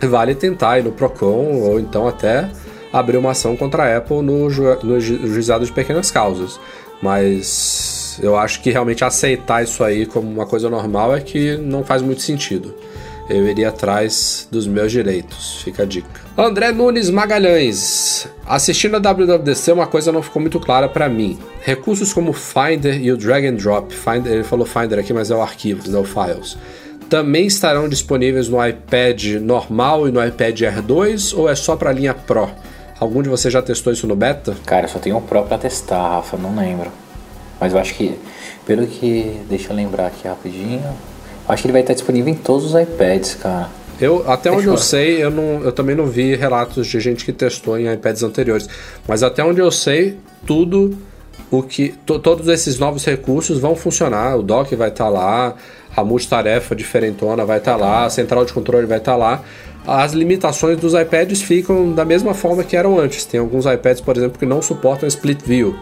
vale tentar ir no Procon ou então até abrir uma ação contra a Apple no, ju no ju juizado de pequenas causas. Mas eu acho que realmente aceitar isso aí como uma coisa normal é que não faz muito sentido. Eu iria atrás dos meus direitos, fica a dica. André Nunes Magalhães. Assistindo a WWDC, uma coisa não ficou muito clara para mim. Recursos como o Finder e o Drag and Drop, Finder, ele falou Finder aqui, mas é o arquivos, não o Files, também estarão disponíveis no iPad normal e no iPad Air 2 ou é só para a linha Pro? Algum de vocês já testou isso no beta? Cara, só tem um Pro pra testar, Rafa, não lembro. Mas eu acho que, pelo que. Deixa eu lembrar aqui rapidinho. Acho que ele vai estar disponível em todos os iPads, cara. Eu, até onde Deixa eu eu- sei, eu, não, eu também não vi relatos de gente que testou em iPads anteriores. Mas até onde eu sei, tudo o que. to- todos esses novos recursos vão funcionar. O dock vai estar lá, a multitarefa diferentona vai estar lá, a central de controle vai estar lá. As limitações dos iPads ficam da mesma forma que eram antes. Tem alguns iPads, por exemplo, que não suportam split view.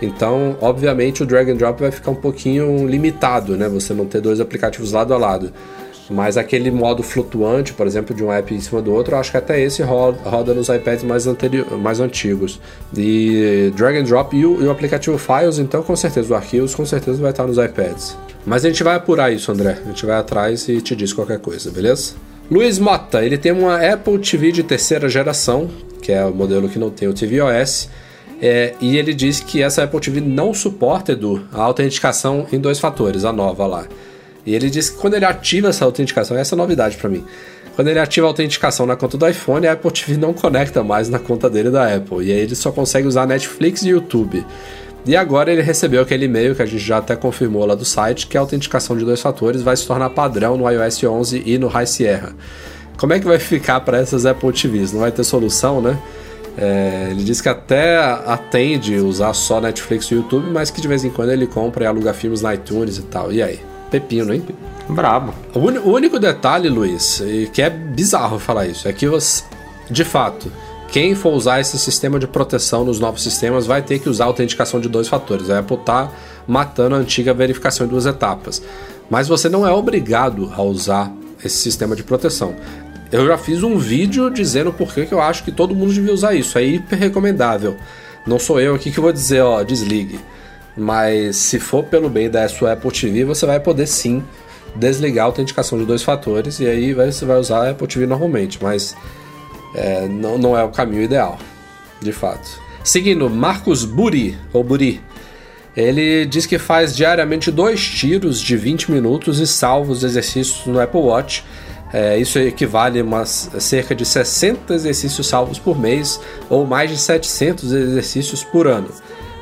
Então, obviamente, o drag and drop vai ficar um pouquinho limitado, né? Você não ter dois aplicativos lado a lado. Mas aquele modo flutuante, por exemplo, de um app em cima do outro, acho que até esse roda, nos iPads mais, mais antigos. E drag and drop e o, e o aplicativo Files, então com certeza o Arquivos com certeza vai estar nos iPads. Mas a gente vai apurar isso, André. A gente vai atrás e te diz qualquer coisa, beleza? Luiz Mota, ele tem uma Apple TV de terceira geração, que é o modelo que não tem o tvOS. É, e ele diz que essa Apple TV não suporta, Edu, a autenticação em dois fatores, a nova lá. E ele diz que quando ele ativa essa autenticação, essa é novidade para mim. Quando ele ativa a autenticação na conta do iPhone, a Apple TV não conecta mais na conta dele da Apple. E aí ele só consegue usar Netflix e YouTube. E agora ele recebeu aquele e-mail que a gente já até confirmou lá do site, que a autenticação de dois fatores vai se tornar padrão no iOS 11 e no High Sierra. Como é que vai ficar para essas Apple TVs? Não vai ter solução, né? É, ele diz que até atende usar só Netflix e YouTube, mas que de vez em quando ele compra e aluga filmes na iTunes e tal. E aí? Pepino, hein? Brabo. O, o único detalhe, Luiz, e que é bizarro falar isso, é que você, de fato, quem for usar esse sistema de proteção nos novos sistemas vai ter que usar a autenticação de dois fatores. A Apple tá matando a antiga verificação em duas etapas. Mas você não é obrigado a usar esse sistema de proteção. Eu já fiz um vídeo dizendo por que eu acho que todo mundo devia usar isso. É hiper recomendável. Não sou eu aqui que vou dizer, ó, desligue. Mas se for pelo bem da sua Apple TV, você vai poder sim desligar a autenticação de dois fatores e aí você vai usar a Apple TV normalmente, mas é, não, não é o caminho ideal, de fato. Seguindo, Marcos Buri, ou Buri, ele diz que faz diariamente dois tiros de 20 minutos e salva os exercícios no Apple Watch. É, isso equivale a umas, cerca de 60 exercícios salvos por mês ou mais de 700 exercícios por ano.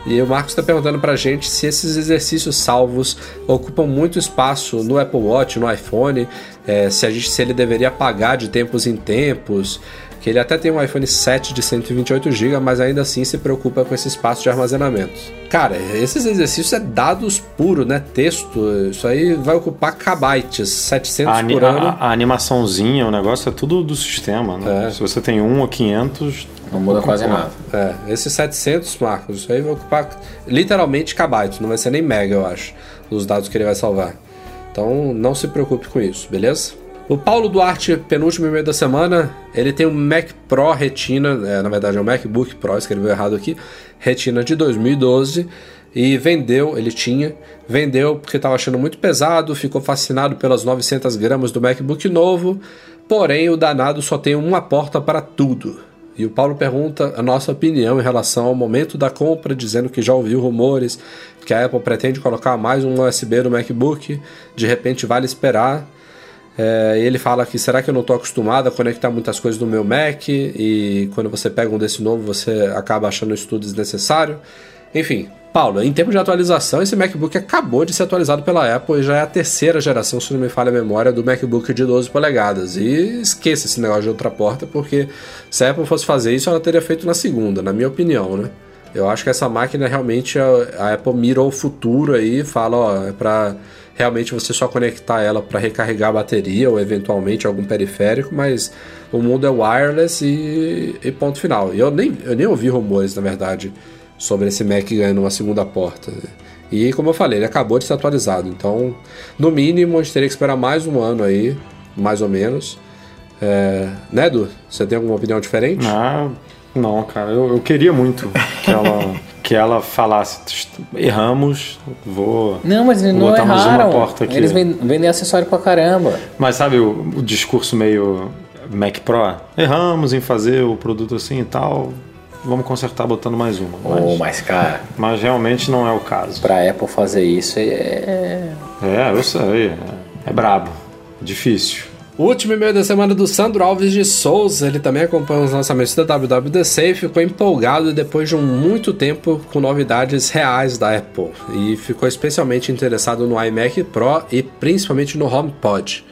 E o Marcos está perguntando pra gente se esses exercícios salvos ocupam muito espaço no Apple Watch, no iPhone, é, se, a gente, se ele deveria apagar de tempos em tempos, que ele até tem um iPhone 7 de 128 GB, mas ainda assim se preocupa com esse espaço de armazenamento. Cara, esses exercícios é dados puro, né? Texto, isso aí vai ocupar kbytes, 700 A, por ano. a- a animaçãozinha, o negócio é tudo do sistema, né? É. Se você tem um ou 500, Não muda quase nada. É, esses 700, Marcos, isso aí vai ocupar literalmente kbytes, não vai ser nem mega, eu acho, os dados que ele vai salvar. Então não se preocupe com isso, beleza? O Paulo Duarte, penúltimo e-mail da semana, ele tem um Mac Pro Retina, é, na verdade é um MacBook Pro, escreveu errado aqui, Retina de 2012, e vendeu, ele tinha, vendeu porque estava achando muito pesado, ficou fascinado pelas 900 gramas do MacBook novo, porém o danado só tem uma porta para tudo. E o Paulo pergunta a nossa opinião em relação ao momento da compra, dizendo que já ouviu rumores que a Apple pretende colocar mais um USB no MacBook, de repente vale esperar. É, ele fala que será que eu não estou acostumado a conectar muitas coisas no meu Mac e quando você pega um desse novo você acaba achando isso tudo desnecessário. Enfim, Paulo, em termos de atualização, esse MacBook acabou de ser atualizado pela Apple e já é a terceira geração, se não me falha a memória, do MacBook de 12 polegadas. E esqueça esse negócio de outra porta, porque se a Apple fosse fazer isso, ela teria feito na segunda, na minha opinião, né? Eu acho que essa máquina realmente a, Apple mirou o futuro aí e fala, ó, é para realmente você só conectar ela para recarregar a bateria ou eventualmente algum periférico, mas o mundo é wireless e, e ponto final. E eu nem, eu nem ouvi rumores, na verdade, sobre esse Mac ganhando uma segunda porta. E como eu falei, ele acabou de ser atualizado, então no mínimo a gente teria que esperar mais um ano aí, mais ou menos. É, né, Edu? Você tem alguma opinião diferente? Ah, não, cara. Eu, eu queria muito que ela, que ela falasse: erramos, vou. Não, mas vou não botar mais erraram. uma porta aqui. Eles ven- vendem acessório pra caramba. Mas sabe o, o discurso meio Mac Pro? Erramos em fazer o produto assim e tal. Vamos consertar botando mais uma. Mas, Oh, mas, cara, mas realmente não é o caso. pra Apple fazer isso é. É, eu sei. É, é brabo. Difícil. O último e-mail da semana do Sandro Alves de Souza, ele também acompanha os lançamentos da WWDC e ficou empolgado depois de um muito tempo com novidades reais da Apple e ficou especialmente interessado no iMac Pro e principalmente no HomePod.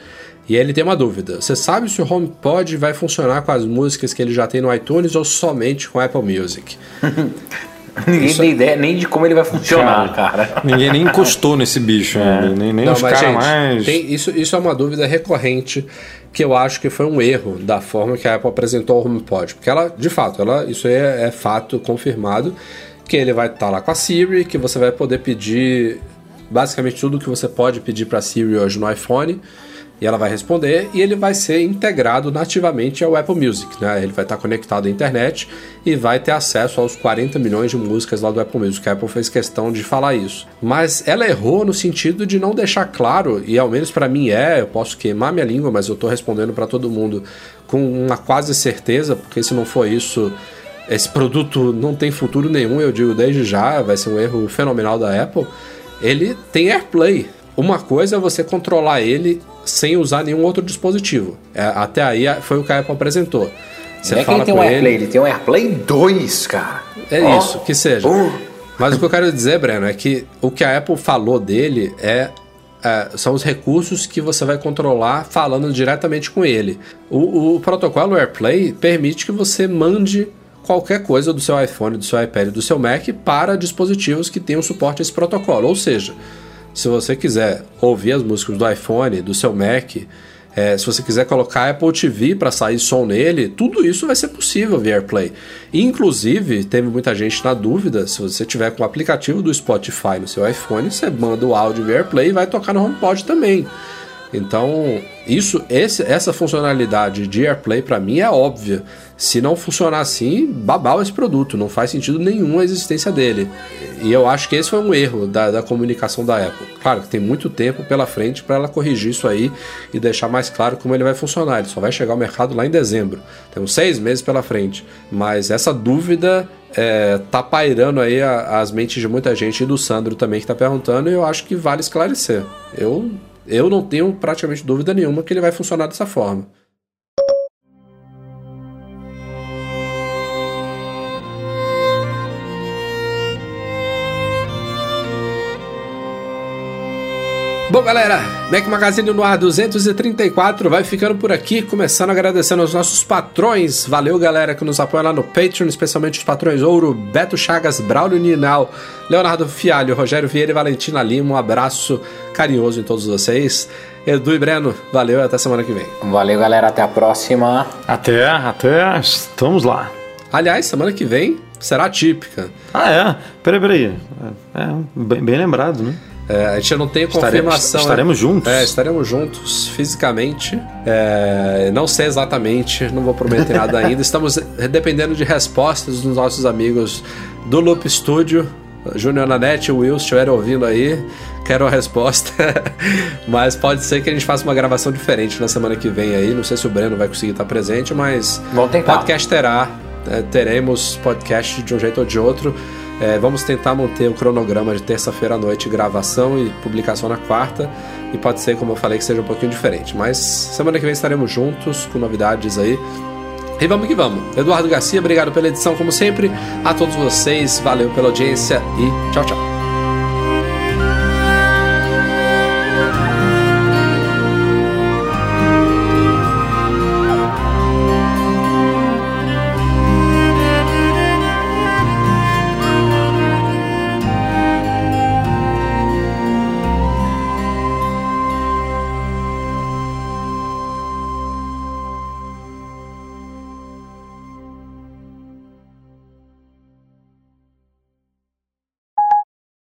E ele tem uma dúvida: você sabe se o HomePod vai funcionar com as músicas que ele já tem no iTunes ou somente com Apple Music? Ninguém tem ideia nem de como ele vai funcionar, cara. Ninguém nem encostou nesse bicho ainda. Nem, nem Não, os caras mais. tem- isso, isso é uma dúvida recorrente que eu acho que foi um erro da forma que a Apple apresentou o HomePod. Porque ela, de fato, ela, isso aí é, é fato confirmado, que ele vai estar lá com a Siri, que você vai poder pedir basicamente tudo que você pode pedir para a Siri hoje no iPhone. E ela vai responder e ele vai ser integrado nativamente ao Apple Music, né? Ele vai estar conectado à internet e vai ter acesso aos 40 milhões de músicas lá do Apple Music. A Apple fez questão de falar isso. Mas ela errou no sentido de não deixar claro, e ao menos para mim é, eu posso queimar minha língua, mas eu tô respondendo para todo mundo com uma quase certeza, porque se não for isso, esse produto não tem futuro nenhum, eu digo desde já, vai ser um erro fenomenal da Apple. Ele tem AirPlay. Uma coisa é você controlar ele sem usar nenhum outro dispositivo. É, até aí foi o que a Apple apresentou. Você é que ele fala tem um com AirPlay, ele tem um AirPlay 2, cara. É Ó. isso, que seja. Uh. Mas o que eu quero dizer, Breno, é que o que a Apple falou dele é, é, são os recursos que você vai controlar falando diretamente com ele. O, o protocolo AirPlay permite que você mande qualquer coisa do seu iPhone, do seu iPad, do seu Mac para dispositivos que tenham suporte a esse protocolo. Ou seja, se você quiser ouvir as músicas do iPhone, do seu Mac, é, se você quiser colocar Apple TV para sair som nele, tudo isso vai ser possível via AirPlay. Inclusive, teve muita gente na dúvida, se você tiver com o aplicativo do Spotify no seu iPhone, você manda o áudio via AirPlay e vai tocar no HomePod também. Então, isso, esse, essa funcionalidade de AirPlay para mim é óbvia. Se não funcionar assim, babau esse produto, não faz sentido nenhum a existência dele. E eu acho que esse foi um erro da, da comunicação da Apple. Claro que tem muito tempo pela frente para ela corrigir isso aí e deixar mais claro como ele vai funcionar. Ele só vai chegar ao mercado lá em dezembro. Temos seis meses pela frente. Mas essa dúvida é, tá pairando aí as mentes de muita gente e do Sandro também que tá perguntando e eu acho que vale esclarecer. Eu eu não tenho praticamente dúvida nenhuma que ele vai funcionar dessa forma. Bom, galera, Mac Magazine no ar 234 vai ficando por aqui, começando agradecendo aos nossos patrões. Valeu, galera, que nos apoia lá no Patreon, especialmente os patrões Ouro, Beto Chagas, Braulio Ninal, Leonardo Fialho, Rogério Vieira e Valentina Lima. Um abraço carinhoso em todos vocês. Edu e Breno, valeu e até semana que vem. Valeu, galera. Até a próxima. Até, até. Estamos lá. Aliás, semana que vem será típica. Ah, é? Peraí, peraí. É, bem, bem lembrado, né? É, a gente não tem confirmação. Estaremos, estaremos juntos. É, estaremos juntos fisicamente. É, não sei exatamente, não vou prometer nada ainda. Estamos dependendo de respostas dos nossos amigos do Loop Studio. Júnior Nanete e Will, se estiverem ouvindo aí, quero a resposta. mas pode ser que a gente faça uma gravação diferente na semana que vem aí. Não sei se o Breno vai conseguir estar presente, mas Vamos tentar. podcast terá. É, teremos podcast de um jeito ou de outro. É, vamos tentar manter o cronograma de terça-feira à noite, gravação e publicação na quarta. E pode ser, como eu falei, que seja um pouquinho diferente. Mas semana que vem estaremos juntos com novidades aí. E vamos que vamos. Eduardo Garcia, obrigado pela edição, como sempre. A todos vocês, valeu pela audiência e tchau, tchau.